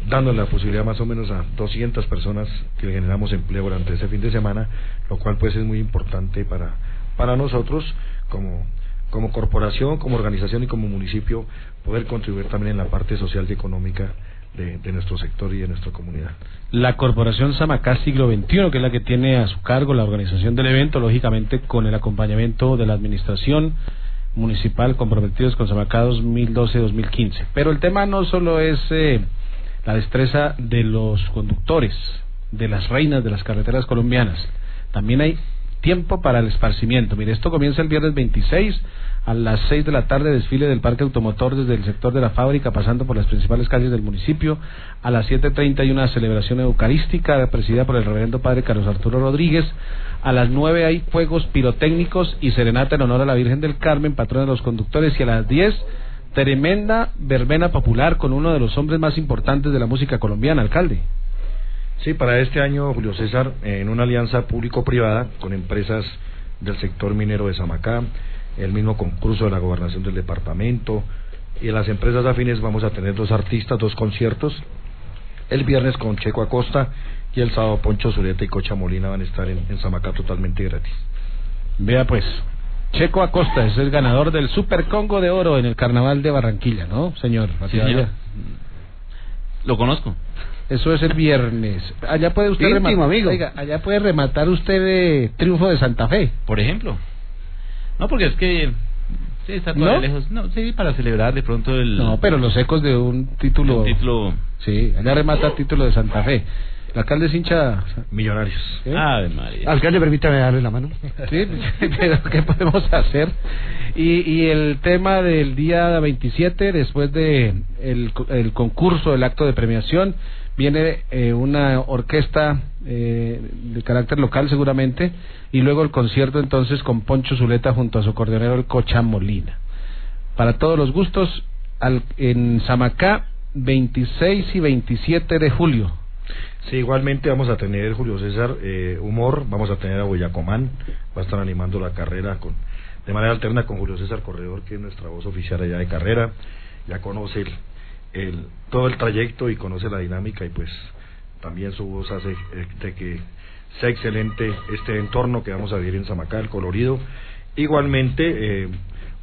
dando la posibilidad más o menos a 200 personas que generamos empleo durante ese fin de semana, lo cual pues es muy importante para, para nosotros como, como corporación, como organización y como municipio poder contribuir también en la parte social y económica de, nuestro sector y de nuestra comunidad. La Corporación Samacá Siglo XXI, que es la que tiene a su cargo la organización del evento, lógicamente con el acompañamiento de la Administración Municipal comprometidos con Samacá 2012-2015. Pero el tema no solo es eh, la destreza de los conductores, de las reinas de las carreteras colombianas, también hay tiempo para el esparcimiento. Mire, esto comienza el viernes 26 a las 6 de la tarde, desfile del parque automotor desde el sector de la fábrica, pasando por las principales calles del municipio. A las 7.30 hay una celebración eucarística presidida por el reverendo padre Carlos Arturo Rodríguez. A las 9 hay fuegos pirotécnicos y serenata en honor a la Virgen del Carmen, patrona de los conductores. Y a las 10, tremenda verbena popular con uno de los hombres más importantes de la música colombiana, alcalde. Sí, para este año, Julio César, en una alianza público-privada con empresas del sector minero de Samacá, el mismo concurso de la gobernación del departamento y en las empresas afines vamos a tener dos artistas, dos conciertos. El viernes con Checo Acosta y el sábado Poncho Zuleta y Cocha Molina van a estar en, en Samacá totalmente gratis. Vea pues, Checo Acosta es el ganador del Super Congo de Oro en el Carnaval de Barranquilla, ¿no, señor? Sí, señor. Lo conozco. Eso es el viernes. Allá puede usted Íntimo, rematar, amigo. Oiga, allá puede rematar usted de triunfo de Santa Fe. Por ejemplo. No, porque es que... Sí, está todavía ¿No? lejos. No, sí, para celebrar de pronto el... No, pero los ecos de un título. Un título... Sí, allá remata título de Santa Fe. El alcalde es hincha. Millonarios. ¿Eh? Ave María. Alcalde, permítame darle la mano. Sí, pero ¿qué podemos hacer? Y, y el tema del día 27, después de el, el concurso, el acto de premiación, viene eh, una orquesta eh, de carácter local seguramente, y luego el concierto entonces con Poncho Zuleta junto a su acordeonero el Cocha Molina. Para todos los gustos, al, en Samacá, 26 y 27 de julio. Sí, igualmente vamos a tener, Julio César, eh, humor, vamos a tener a Boyacomán, va a estar animando la carrera con de manera alterna con Julio César Corredor, que es nuestra voz oficial allá de carrera, ya conoce el, todo el trayecto y conoce la dinámica y pues también su voz hace eh, de que sea excelente este entorno que vamos a vivir en Samacá, el colorido. Igualmente, eh,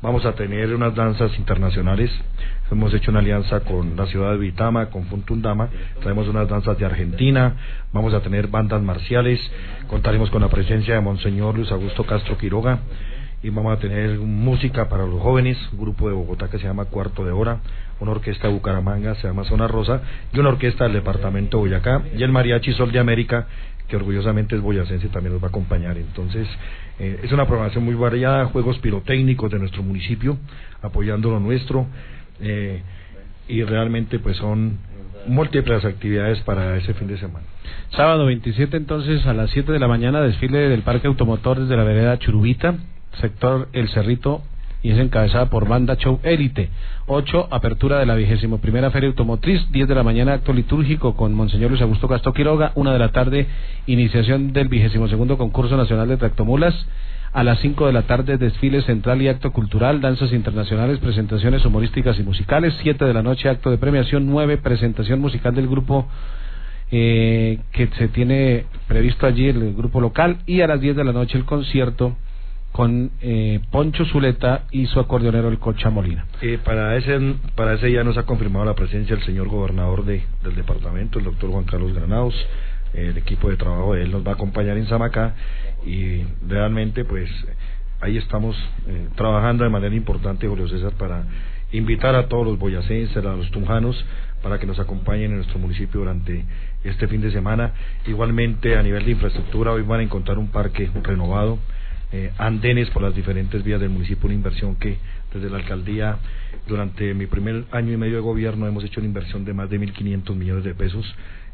Vamos a tener unas danzas internacionales. Hemos hecho una alianza con la ciudad de Vitama, con Funtundama. Traemos unas danzas de Argentina. Vamos a tener bandas marciales. Contaremos con la presencia de Monseñor Luis Augusto Castro Quiroga. Y vamos a tener música para los jóvenes, un grupo de Bogotá que se llama Cuarto de Hora, una orquesta de Bucaramanga, se llama Zona Rosa, y una orquesta del departamento de Boyacá, y el Mariachi Sol de América, que orgullosamente es boyacense, también nos va a acompañar. Entonces, eh, es una programación muy variada, juegos pirotécnicos de nuestro municipio, apoyando lo nuestro, eh, y realmente pues son múltiples actividades para ese fin de semana. Sábado 27 entonces a las 7 de la mañana desfile del Parque Automotor desde la vereda Churubita, sector El Cerrito y es encabezada por Banda Show Élite. 8, apertura de la vigésimo primera Feria Automotriz. 10 de la mañana, acto litúrgico con Monseñor Luis Augusto Castro Quiroga. 1 de la tarde, iniciación del vigésimo segundo concurso nacional de tractomulas. A las 5 de la tarde, desfile central y acto cultural, danzas internacionales, presentaciones humorísticas y musicales. 7 de la noche, acto de premiación. 9, presentación musical del grupo eh, que se tiene previsto allí, el grupo local. Y a las 10 de la noche, el concierto con eh, Poncho Zuleta y su acordeonero el Cocha Molina. Eh, para ese para ese ya nos ha confirmado la presencia del señor gobernador de, del departamento, el doctor Juan Carlos Granados. el equipo de trabajo de él nos va a acompañar en Samacá y realmente pues ahí estamos eh, trabajando de manera importante, Julio César, para invitar a todos los boyacenses, a los tunjanos, para que nos acompañen en nuestro municipio durante este fin de semana. Igualmente, a nivel de infraestructura, hoy van a encontrar un parque renovado, eh, andenes por las diferentes vías del municipio, una inversión que desde la alcaldía durante mi primer año y medio de gobierno hemos hecho una inversión de más de 1.500 millones de pesos.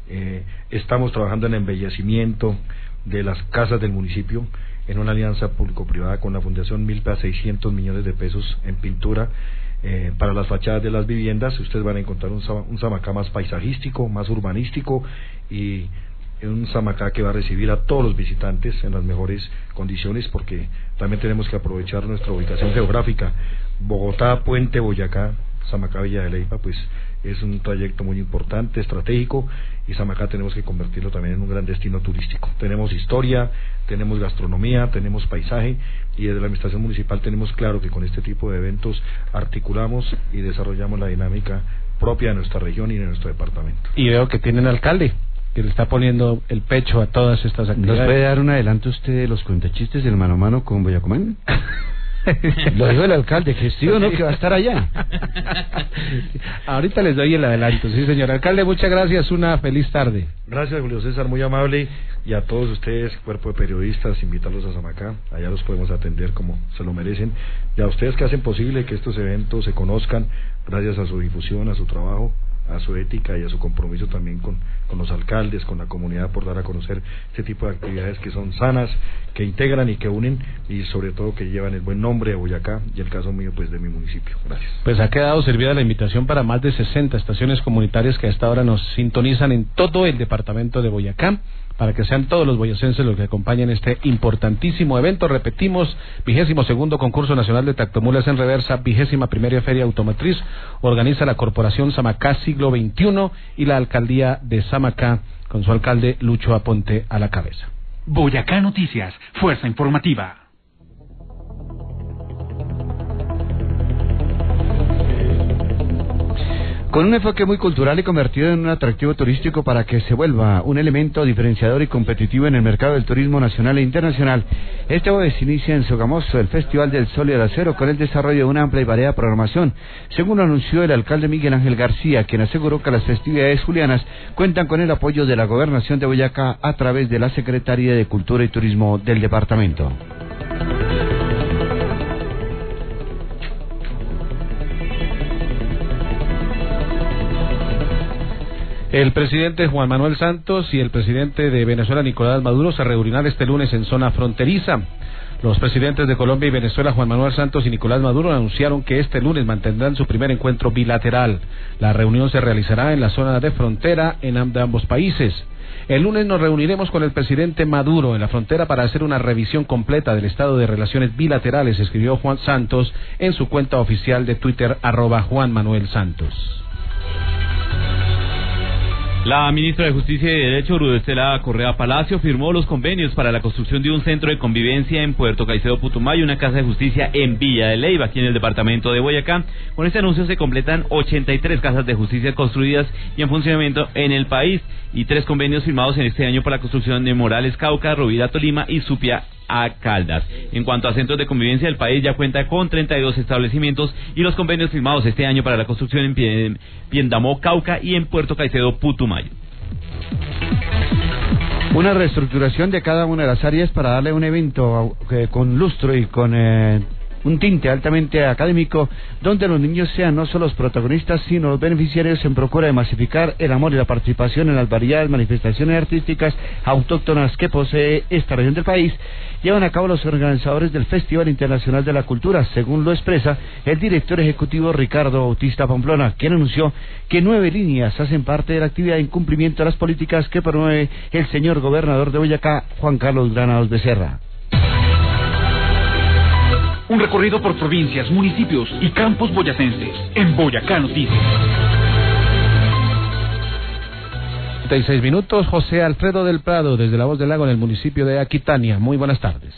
Eh, estamos trabajando en embellecimiento de las casas del municipio en una alianza público-privada con la Fundación Milpa, 600 millones de pesos en pintura. Eh, para las fachadas de las viviendas, ustedes van a encontrar un, un Samacá más paisajístico, más urbanístico y un Samacá que va a recibir a todos los visitantes en las mejores condiciones porque también tenemos que aprovechar nuestra ubicación geográfica. Bogotá, Puente, Boyacá, Samacá, Villa de Leipa, pues es un trayecto muy importante, estratégico y Samacá tenemos que convertirlo también en un gran destino turístico. Tenemos historia, tenemos gastronomía, tenemos paisaje y desde la Administración Municipal tenemos claro que con este tipo de eventos articulamos y desarrollamos la dinámica propia de nuestra región y de nuestro departamento. Y veo que tienen alcalde que le está poniendo el pecho a todas estas actividades. ¿Nos puede dar un adelanto usted de los cuentachistes del mano a mano con Boyacomán? Lo dijo el alcalde, que sí o no, que va a estar allá. Ahorita les doy el adelanto, sí señor alcalde, muchas gracias, una feliz tarde. Gracias Julio César, muy amable, y a todos ustedes, cuerpo de periodistas, invitarlos a Samacá, allá los podemos atender como se lo merecen, y a ustedes que hacen posible que estos eventos se conozcan, gracias a su difusión, a su trabajo, a su ética y a su compromiso también con, con los alcaldes, con la comunidad por dar a conocer este tipo de actividades que son sanas, que integran y que unen y sobre todo que llevan el buen nombre de Boyacá y el caso mío pues de mi municipio. Gracias. Pues ha quedado servida la invitación para más de 60 estaciones comunitarias que a esta hora nos sintonizan en todo el departamento de Boyacá para que sean todos los boyacenses los que acompañen este importantísimo evento. Repetimos, vigésimo segundo concurso nacional de tractomulas en reversa, vigésima primera feria automotriz, organiza la Corporación Samacá Siglo XXI y la Alcaldía de Samacá con su alcalde Lucho Aponte a la cabeza. Boyacá Noticias, Fuerza Informativa. Con un enfoque muy cultural y convertido en un atractivo turístico para que se vuelva un elemento diferenciador y competitivo en el mercado del turismo nacional e internacional. Este jueves inicia en Sogamoso el Festival del Sol y el Acero con el desarrollo de una amplia y variada programación, según anunció el alcalde Miguel Ángel García, quien aseguró que las festividades julianas cuentan con el apoyo de la gobernación de Boyacá a través de la Secretaría de Cultura y Turismo del departamento. El presidente Juan Manuel Santos y el presidente de Venezuela, Nicolás Maduro, se reunirán este lunes en zona fronteriza. Los presidentes de Colombia y Venezuela, Juan Manuel Santos y Nicolás Maduro, anunciaron que este lunes mantendrán su primer encuentro bilateral. La reunión se realizará en la zona de frontera en ambos países. El lunes nos reuniremos con el presidente Maduro en la frontera para hacer una revisión completa del estado de relaciones bilaterales, escribió Juan Santos en su cuenta oficial de Twitter, arroba Juan Manuel Santos. La ministra de Justicia y Derecho, Rudestela Correa Palacio, firmó los convenios para la construcción de un centro de convivencia en Puerto Caicedo, Putumayo, y una casa de justicia en Villa de Leyva, aquí en el departamento de Boyacá. Con este anuncio se completan 83 casas de justicia construidas y en funcionamiento en el país y tres convenios firmados en este año para la construcción de Morales, Cauca, Rovira, Tolima y Supia a Caldas. En cuanto a centros de convivencia, el país ya cuenta con 32 establecimientos y los convenios firmados este año para la construcción en Piendamó, Cauca y en Puerto Caicedo, Putumayo. Una reestructuración de cada una de las áreas para darle un evento eh, con lustro y con eh, un tinte altamente académico donde los niños sean no solo los protagonistas sino los beneficiarios en procura de masificar el amor y la participación en las variadas manifestaciones artísticas autóctonas que posee esta región del país llevan a cabo los organizadores del Festival Internacional de la Cultura, según lo expresa el director ejecutivo Ricardo Bautista Pamplona, quien anunció que nueve líneas hacen parte de la actividad en cumplimiento de las políticas que promueve el señor gobernador de Boyacá, Juan Carlos Granados Becerra. Un recorrido por provincias, municipios y campos boyacenses en Boyacá Noticias. 36 minutos, José Alfredo del Prado, desde La Voz del Lago, en el municipio de Aquitania. Muy buenas tardes.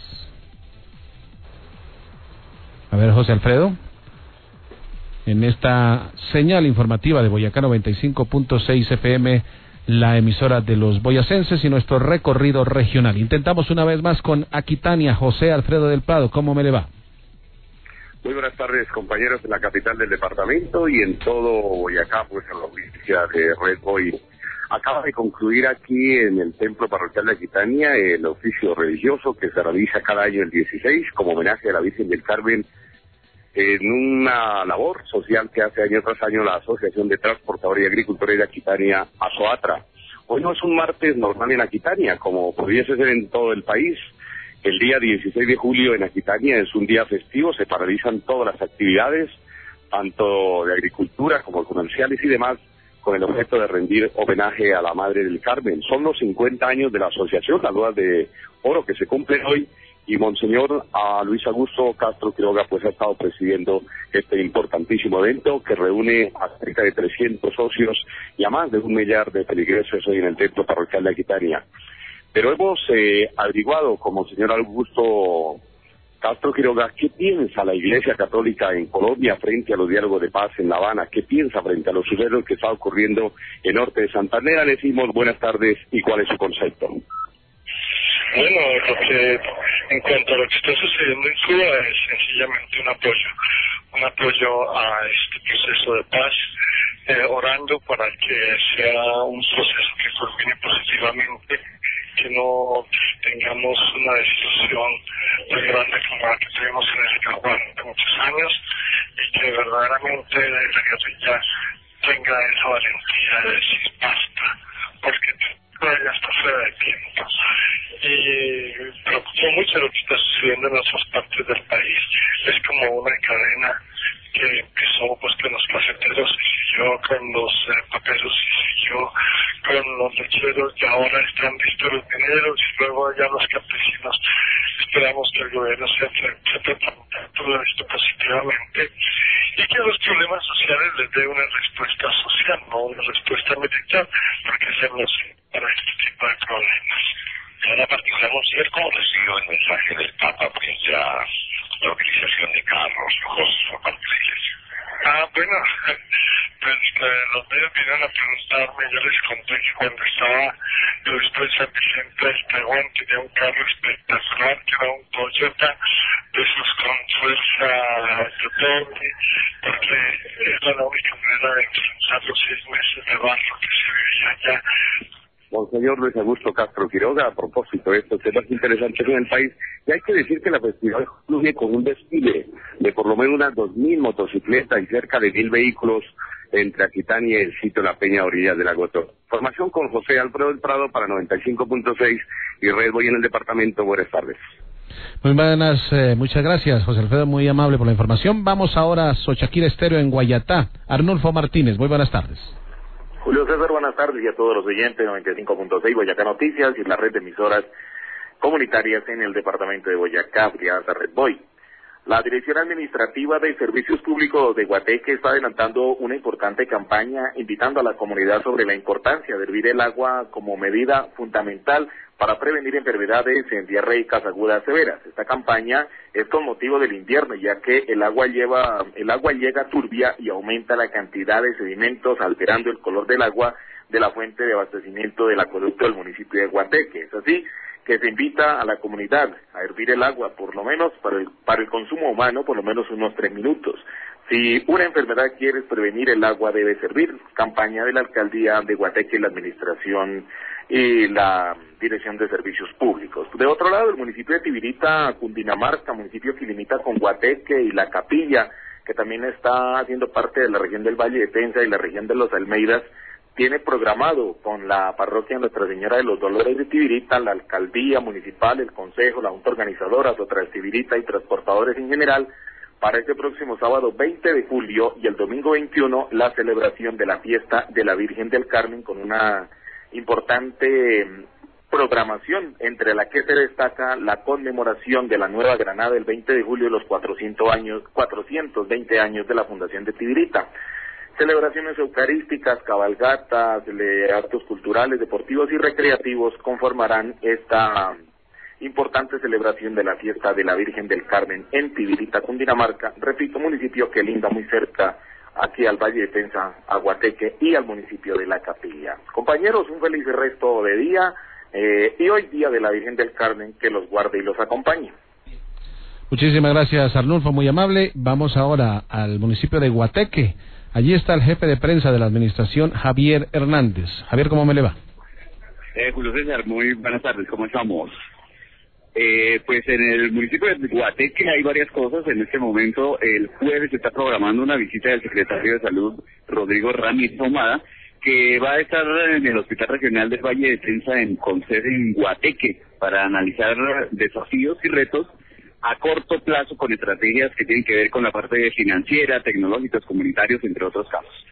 A ver, José Alfredo. En esta señal informativa de Boyacá 95.6 FM, la emisora de los boyacenses y nuestro recorrido regional. Intentamos una vez más con Aquitania, José Alfredo del Prado. ¿Cómo me le va? Muy buenas tardes, compañeros en la capital del departamento y en todo Boyacá, pues en la provincia de Red Boy. Acaba de concluir aquí en el Templo Parroquial de Aquitania el oficio religioso que se realiza cada año el 16 como homenaje a la Virgen del Carmen en una labor social que hace año tras año la Asociación de Transportadores y Agricultores de Aquitania, ASOATRA. Hoy no es un martes normal en Aquitania, como pudiese ser en todo el país, el día 16 de julio en Aquitania es un día festivo, se paralizan todas las actividades, tanto de agricultura como comerciales y demás, con el objeto de rendir homenaje a la Madre del Carmen. Son los 50 años de la asociación, la Luna de oro que se cumplen hoy, y Monseñor a Luis Augusto Castro Quiroga pues ha estado presidiendo este importantísimo evento que reúne a cerca de 300 socios y a más de un millar de feligreses hoy en el templo parroquial de Aquitania. Pero hemos eh, averiguado, como señor Augusto Castro Quiroga, ¿qué piensa la Iglesia Católica en Colombia frente a los diálogos de paz en La Habana? ¿Qué piensa frente a los sucesos que está ocurriendo en Norte de Santander? Le decimos buenas tardes y cuál es su concepto. Bueno, lo en cuanto a lo que está sucediendo en Cuba es sencillamente un apoyo, un apoyo a este proceso de paz, eh, orando para que sea un proceso que culmine positivamente que no tengamos una destrucción tan grande como la que tuvimos en el campo durante muchos años y que verdaderamente la guerrilla tenga esa valentía de decir basta, porque ya está fuera de tiempo. Y preocupa mucho lo que está sucediendo en otras partes del país. Es como una cadena que empezó pues con los cafeteros y siguió con los eh, paperos y siguió con los lecheros y ahora están listos los mineros y luego ya los campesinos. Esperamos que el gobierno se, se todo esto positivamente y que los problemas sociales les dé una respuesta social, no una respuesta militar, porque hacemos para este tipo de problemas. Ahora particular, ¿cómo recibió el mensaje del Papa frente a la utilización de carros lujosos por parte de la Iglesia? Ah, bueno, pues eh, los medios vinieron a preguntarme, yo les conté que cuando estaba yo en San Vicente del Tehuán tenía un carro espectacular que era un Toyota de esos con fuerza potente, porque era la única manera de enfrentar los seis meses de barro que se vivía allá Monseñor Luis Augusto Castro Quiroga, a propósito de estos temas interesantes en el país, y hay que decir que la festividad concluye con un desfile de por lo menos unas 2.000 motocicletas y cerca de 1.000 vehículos entre Aquitania y el sitio La Peña, orillas de la Goto. Formación con José Alfredo del Prado para 95.6 y Red Boy en el departamento. Buenas tardes. Muy buenas, eh, muchas gracias, José Alfredo, muy amable por la información. Vamos ahora a Sochaquira Estéreo en Guayatá. Arnulfo Martínez, muy buenas tardes. Julio César, buenas tardes y a todos los oyentes 95.6 Boyacá Noticias y la red de emisoras comunitarias en el departamento de Boyacá, afiliadas Red Boy. La Dirección Administrativa de Servicios Públicos de Guateque está adelantando una importante campaña invitando a la comunidad sobre la importancia de hervir el agua como medida fundamental para prevenir enfermedades en diarreicas agudas severas. Esta campaña es con motivo del invierno, ya que el agua lleva, el agua llega turbia y aumenta la cantidad de sedimentos, alterando el color del agua de la fuente de abastecimiento del acueducto del municipio de Guateque. Es así que se invita a la comunidad a hervir el agua, por lo menos para el, para el consumo humano, por lo menos unos tres minutos. Si una enfermedad quiere prevenir el agua, debe servir. Campaña de la alcaldía de Guateque la administración y la Dirección de Servicios Públicos. De otro lado, el municipio de Tibirita, Cundinamarca, municipio que limita con Guateque y La Capilla, que también está haciendo parte de la región del Valle de Tenza y la región de los Almeidas, tiene programado con la parroquia Nuestra Señora de los Dolores de Tibirita, la alcaldía municipal, el consejo, la junta organizadora, Sotras Tibirita y transportadores en general, para este próximo sábado 20 de julio y el domingo 21 la celebración de la fiesta de la Virgen del Carmen con una importante mm, programación entre la que se destaca la conmemoración de la Nueva Granada el 20 de julio de los 400 años, 420 años de la Fundación de Tibirita celebraciones eucarísticas, cabalgatas, actos culturales, deportivos y recreativos conformarán esta importante celebración de la fiesta de la Virgen del Carmen en Tibirita, Cundinamarca, repito, municipio que linda muy cerca aquí al Valle de Tenza, Aguateque y al municipio de La Capilla. Compañeros, un feliz resto de día eh, y hoy día de la Virgen del Carmen que los guarde y los acompañe. Muchísimas gracias, Arnulfo, muy amable. Vamos ahora al municipio de Guateque. Allí está el jefe de prensa de la administración, Javier Hernández. Javier, ¿cómo me le va? Eh, Julio César, muy buenas tardes, ¿cómo estamos? Eh, pues en el municipio de Guateque hay varias cosas. En este momento, el jueves se está programando una visita del secretario de Salud, Rodrigo Ramírez Omada, que va a estar en el Hospital Regional del Valle de Tensa en, con sede en Guateque para analizar desafíos y retos a corto plazo con estrategias que tienen que ver con la parte financiera, tecnológicos, comunitarios, entre otros casos.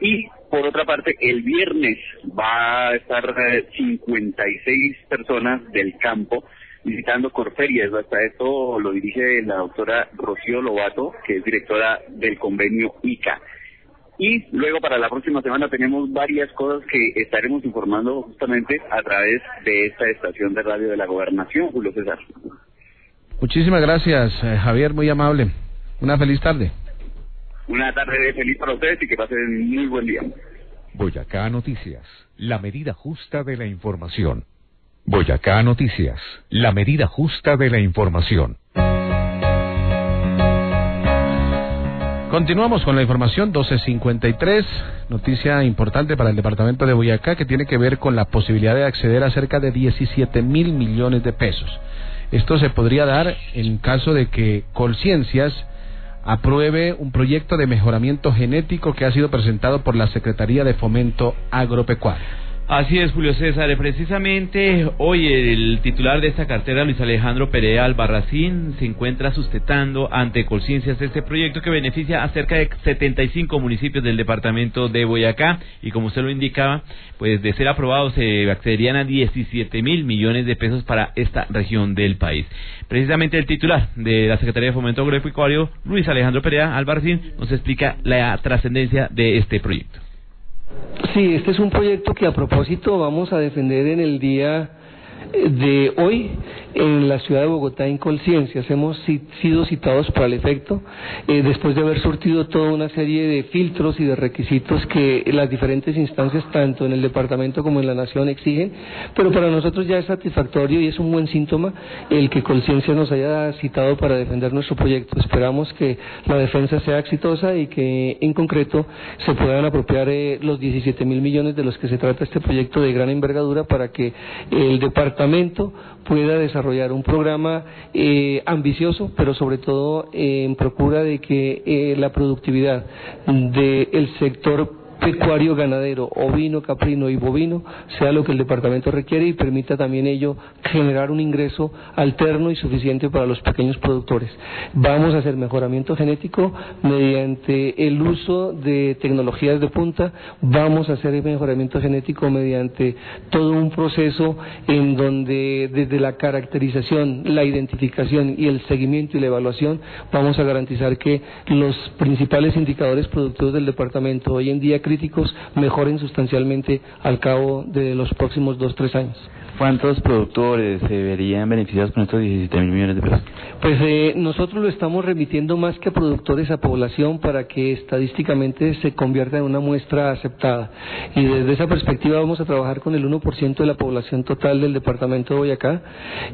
Y por otra parte, el viernes va a estar 56 eh, personas del campo visitando Corferias. Hasta esto lo dirige la doctora Rocío Lobato, que es directora del convenio ICA. Y luego para la próxima semana tenemos varias cosas que estaremos informando justamente a través de esta estación de radio de la gobernación, Julio César. Muchísimas gracias, eh, Javier, muy amable. Una feliz tarde. Una tarde feliz para ustedes y que pasen muy buen día. Boyacá Noticias, la medida justa de la información. Boyacá Noticias, la medida justa de la información. Continuamos con la información 1253, noticia importante para el departamento de Boyacá que tiene que ver con la posibilidad de acceder a cerca de 17 mil millones de pesos. Esto se podría dar en caso de que Colciencias apruebe un proyecto de mejoramiento genético que ha sido presentado por la Secretaría de Fomento Agropecuario. Así es, Julio César. Precisamente hoy el titular de esta cartera, Luis Alejandro Perea Albarracín, se encuentra sustentando ante Conciencias este proyecto que beneficia a cerca de 75 municipios del departamento de Boyacá y como usted lo indicaba, pues de ser aprobado se accederían a 17 mil millones de pesos para esta región del país. Precisamente el titular de la Secretaría de Fomento Agropecuario, Luis Alejandro Perea Albarracín, nos explica la trascendencia de este proyecto. Sí, este es un proyecto que a propósito vamos a defender en el día de hoy en la ciudad de Bogotá en Colciencias. Hemos sido citados para el efecto eh, después de haber surtido toda una serie de filtros y de requisitos que las diferentes instancias, tanto en el departamento como en la nación, exigen, pero para nosotros ya es satisfactorio y es un buen síntoma el que Colciencias nos haya citado para defender nuestro proyecto. Esperamos que la defensa sea exitosa y que en concreto se puedan apropiar eh, los 17 mil millones de los que se trata este proyecto de gran envergadura para que el departamento pueda desarrollar un programa eh, ambicioso, pero sobre todo en procura de que eh, la productividad del sector pecuario ganadero, ovino, caprino y bovino, sea lo que el departamento requiere y permita también ello generar un ingreso alterno y suficiente para los pequeños productores. Vamos a hacer mejoramiento genético mediante el uso de tecnologías de punta, vamos a hacer mejoramiento genético mediante todo un proceso en donde desde la caracterización, la identificación y el seguimiento y la evaluación vamos a garantizar que los principales indicadores productivos del departamento hoy en día críticos mejoren sustancialmente al cabo de los próximos dos, tres años. ¿Cuántos productores se verían beneficiados con estos 17 mil millones de pesos? Pues eh, nosotros lo estamos remitiendo más que a productores a población para que estadísticamente se convierta en una muestra aceptada. Y desde esa perspectiva vamos a trabajar con el 1% de la población total del departamento de Boyacá.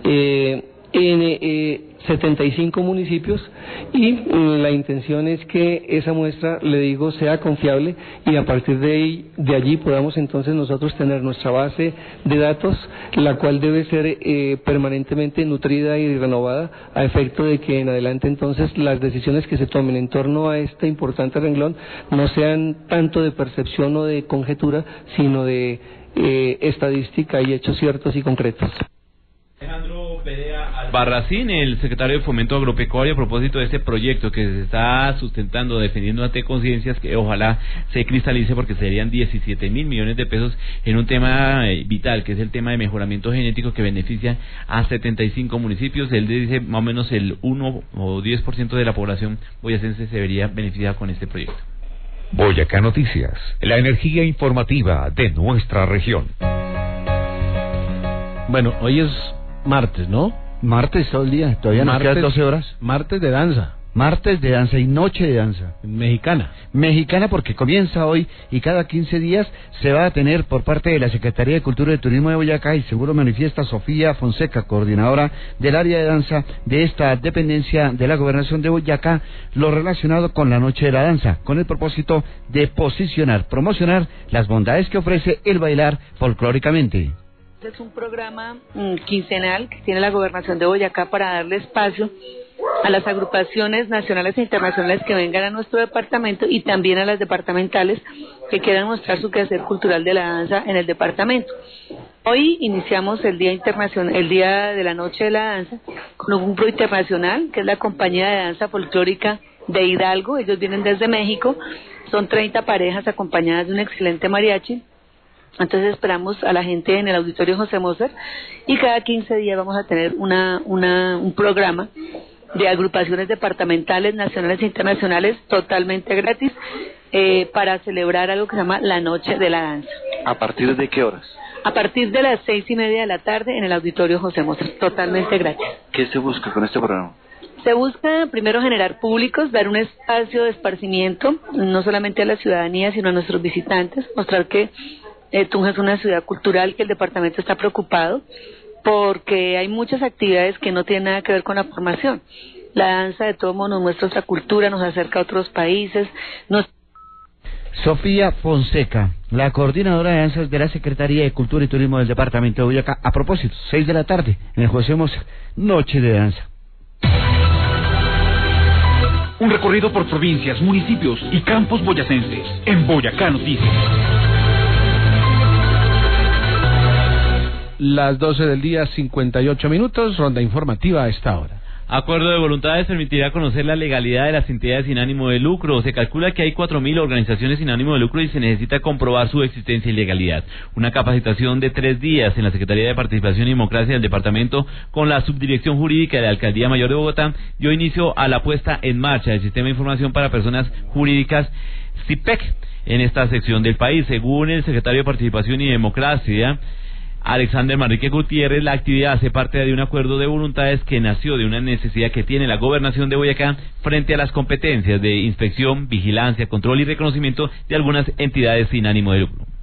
Eh, en eh, 75 municipios y mm, la intención es que esa muestra, le digo, sea confiable y a partir de, ahí, de allí podamos entonces nosotros tener nuestra base de datos, la cual debe ser eh, permanentemente nutrida y renovada a efecto de que en adelante entonces las decisiones que se tomen en torno a este importante renglón no sean tanto de percepción o de conjetura, sino de eh, estadística y hechos ciertos y concretos. Alejandro Barracín, el secretario de Fomento Agropecuario, a propósito de este proyecto que se está sustentando, defendiendo ante conciencias, que ojalá se cristalice porque serían 17 mil millones de pesos en un tema eh, vital, que es el tema de mejoramiento genético que beneficia a 75 municipios. Él dice más o menos el 1 o 10% de la población boyacense se vería beneficiada con este proyecto. Boyacá Noticias, la energía informativa de nuestra región. Bueno, hoy es martes, ¿no? Martes todo el día, todavía nos quedan 12 horas. Martes de danza. Martes de danza y noche de danza. Mexicana. Mexicana porque comienza hoy y cada 15 días se va a tener por parte de la Secretaría de Cultura y Turismo de Boyacá y seguro manifiesta Sofía Fonseca, coordinadora del área de danza de esta dependencia de la gobernación de Boyacá, lo relacionado con la noche de la danza, con el propósito de posicionar, promocionar las bondades que ofrece el bailar folclóricamente es un programa mm, quincenal que tiene la gobernación de Boyacá para darle espacio a las agrupaciones nacionales e internacionales que vengan a nuestro departamento y también a las departamentales que quieran mostrar su quehacer cultural de la danza en el departamento. Hoy iniciamos el Día Internacional, el Día de la Noche de la Danza con un grupo internacional que es la Compañía de Danza Folclórica de Hidalgo. Ellos vienen desde México. Son 30 parejas acompañadas de un excelente mariachi entonces esperamos a la gente en el auditorio José Moser y cada 15 días vamos a tener una, una, un programa de agrupaciones departamentales, nacionales e internacionales totalmente gratis eh, para celebrar algo que se llama la Noche de la Danza. ¿A partir de qué horas? A partir de las seis y media de la tarde en el auditorio José Moser, totalmente gratis. ¿Qué se busca con este programa? Se busca primero generar públicos, dar un espacio de esparcimiento, no solamente a la ciudadanía, sino a nuestros visitantes, mostrar que eh, Tunja es una ciudad cultural que el departamento está preocupado porque hay muchas actividades que no tienen nada que ver con la formación. La danza de todo modo nos muestra otra cultura, nos acerca a otros países. Nos... Sofía Fonseca, la coordinadora de danzas de la Secretaría de Cultura y Turismo del Departamento de Boyacá. A propósito, seis de la tarde, en el José Noche de Danza. Un recorrido por provincias, municipios y campos boyacenses en Boyacá Noticias. Las 12 del día, 58 minutos, ronda informativa a esta hora. Acuerdo de voluntades permitirá conocer la legalidad de las entidades sin ánimo de lucro. Se calcula que hay 4.000 organizaciones sin ánimo de lucro y se necesita comprobar su existencia y legalidad. Una capacitación de tres días en la Secretaría de Participación y Democracia del Departamento con la Subdirección Jurídica de la Alcaldía Mayor de Bogotá dio inicio a la puesta en marcha del Sistema de Información para Personas Jurídicas CIPEC en esta sección del país. Según el Secretario de Participación y Democracia, Alexander Manrique Gutiérrez, la actividad hace parte de un acuerdo de voluntades que nació de una necesidad que tiene la gobernación de Boyacá frente a las competencias de inspección, vigilancia, control y reconocimiento de algunas entidades sin ánimo de lucro.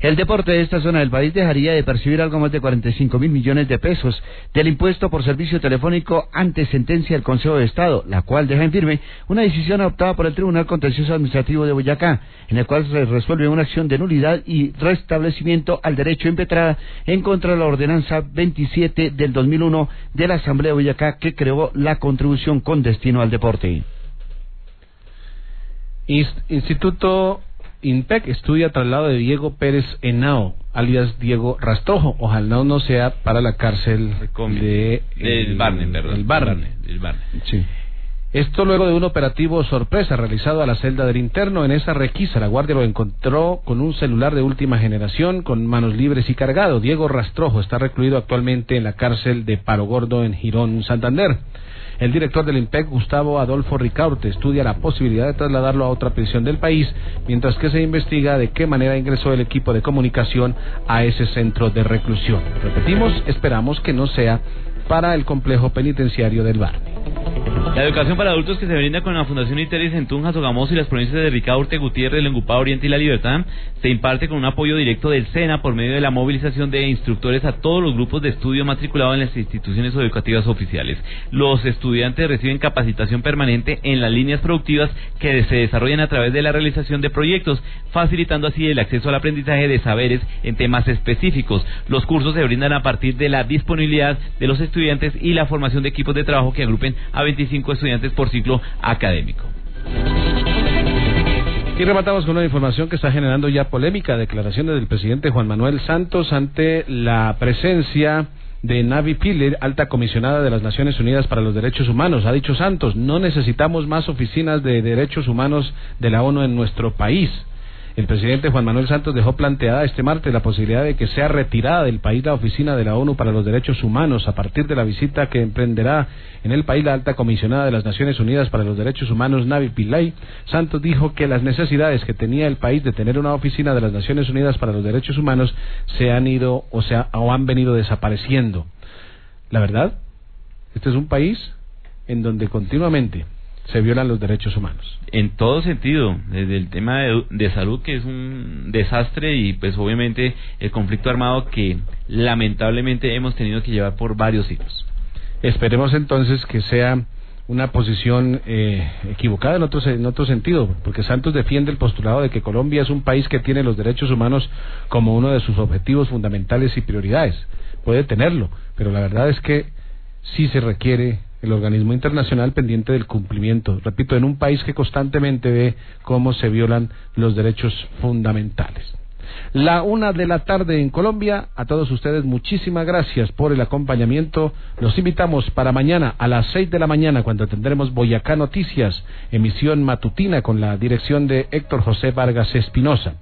El deporte de esta zona del país dejaría de percibir algo más de 45 mil millones de pesos del impuesto por servicio telefónico ante sentencia del Consejo de Estado, la cual deja en firme una decisión adoptada por el Tribunal Contencioso Administrativo de Boyacá, en el cual se resuelve una acción de nulidad y restablecimiento al derecho impetrada en contra de la ordenanza 27 del 2001 de la Asamblea de Boyacá que creó la contribución con destino al deporte. Instituto INPEC estudia traslado de Diego Pérez Henao, alias Diego Rastrojo. Ojalá no sea para la cárcel de... Del Barne, perdón. El Barne. Sí. Esto luego de un operativo sorpresa realizado a la celda del interno. En esa requisa, la guardia lo encontró con un celular de última generación, con manos libres y cargado. Diego Rastrojo está recluido actualmente en la cárcel de Palo Gordo en Girón, Santander. El director del IMPEC, Gustavo Adolfo Ricaurte, estudia la posibilidad de trasladarlo a otra prisión del país, mientras que se investiga de qué manera ingresó el equipo de comunicación a ese centro de reclusión. Repetimos, esperamos que no sea para el complejo penitenciario del Barne. La educación para adultos que se brinda con la Fundación Iteris en Tunja, Sogamoso y las provincias de Ricaurte, Gutiérrez, Lengupá, Oriente y La Libertad se imparte con un apoyo directo del SENA por medio de la movilización de instructores a todos los grupos de estudio matriculados en las instituciones educativas oficiales. Los estudiantes reciben capacitación permanente en las líneas productivas que se desarrollan a través de la realización de proyectos, facilitando así el acceso al aprendizaje de saberes en temas específicos. Los cursos se brindan a partir de la disponibilidad de los estudiantes y la formación de equipos de trabajo que agrupen a 25 estudiantes por ciclo académico. Y rematamos con una información que está generando ya polémica, declaraciones del presidente Juan Manuel Santos ante la presencia de Navi Piller, alta comisionada de las Naciones Unidas para los Derechos Humanos. Ha dicho Santos, no necesitamos más oficinas de derechos humanos de la ONU en nuestro país. El presidente Juan Manuel Santos dejó planteada este martes la posibilidad de que sea retirada del país la oficina de la ONU para los Derechos Humanos a partir de la visita que emprenderá en el país la alta comisionada de las Naciones Unidas para los Derechos Humanos, Navi Pillay. Santos dijo que las necesidades que tenía el país de tener una oficina de las Naciones Unidas para los Derechos Humanos se han ido o, sea, o han venido desapareciendo. La verdad, este es un país en donde continuamente se violan los derechos humanos. En todo sentido, desde el tema de, salud que es un desastre y pues obviamente el conflicto armado que lamentablemente hemos tenido que llevar por varios siglos. Esperemos entonces que sea una posición eh, equivocada en otro, en otro sentido, porque Santos defiende el postulado de que Colombia es un país que tiene los derechos humanos como uno de sus objetivos fundamentales y prioridades. Puede tenerlo, pero la verdad es que sí se requiere el organismo internacional pendiente del cumplimiento, repito, en un país que constantemente ve cómo se violan los derechos fundamentales. La una de la tarde en Colombia, a todos ustedes muchísimas gracias por el acompañamiento. Los invitamos para mañana a las seis de la mañana cuando tendremos Boyacá Noticias, emisión matutina con la dirección de Héctor José Vargas Espinosa.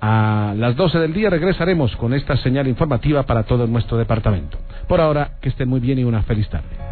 A las doce del día regresaremos con esta señal informativa para todo nuestro departamento. Por ahora, que estén muy bien y una feliz tarde.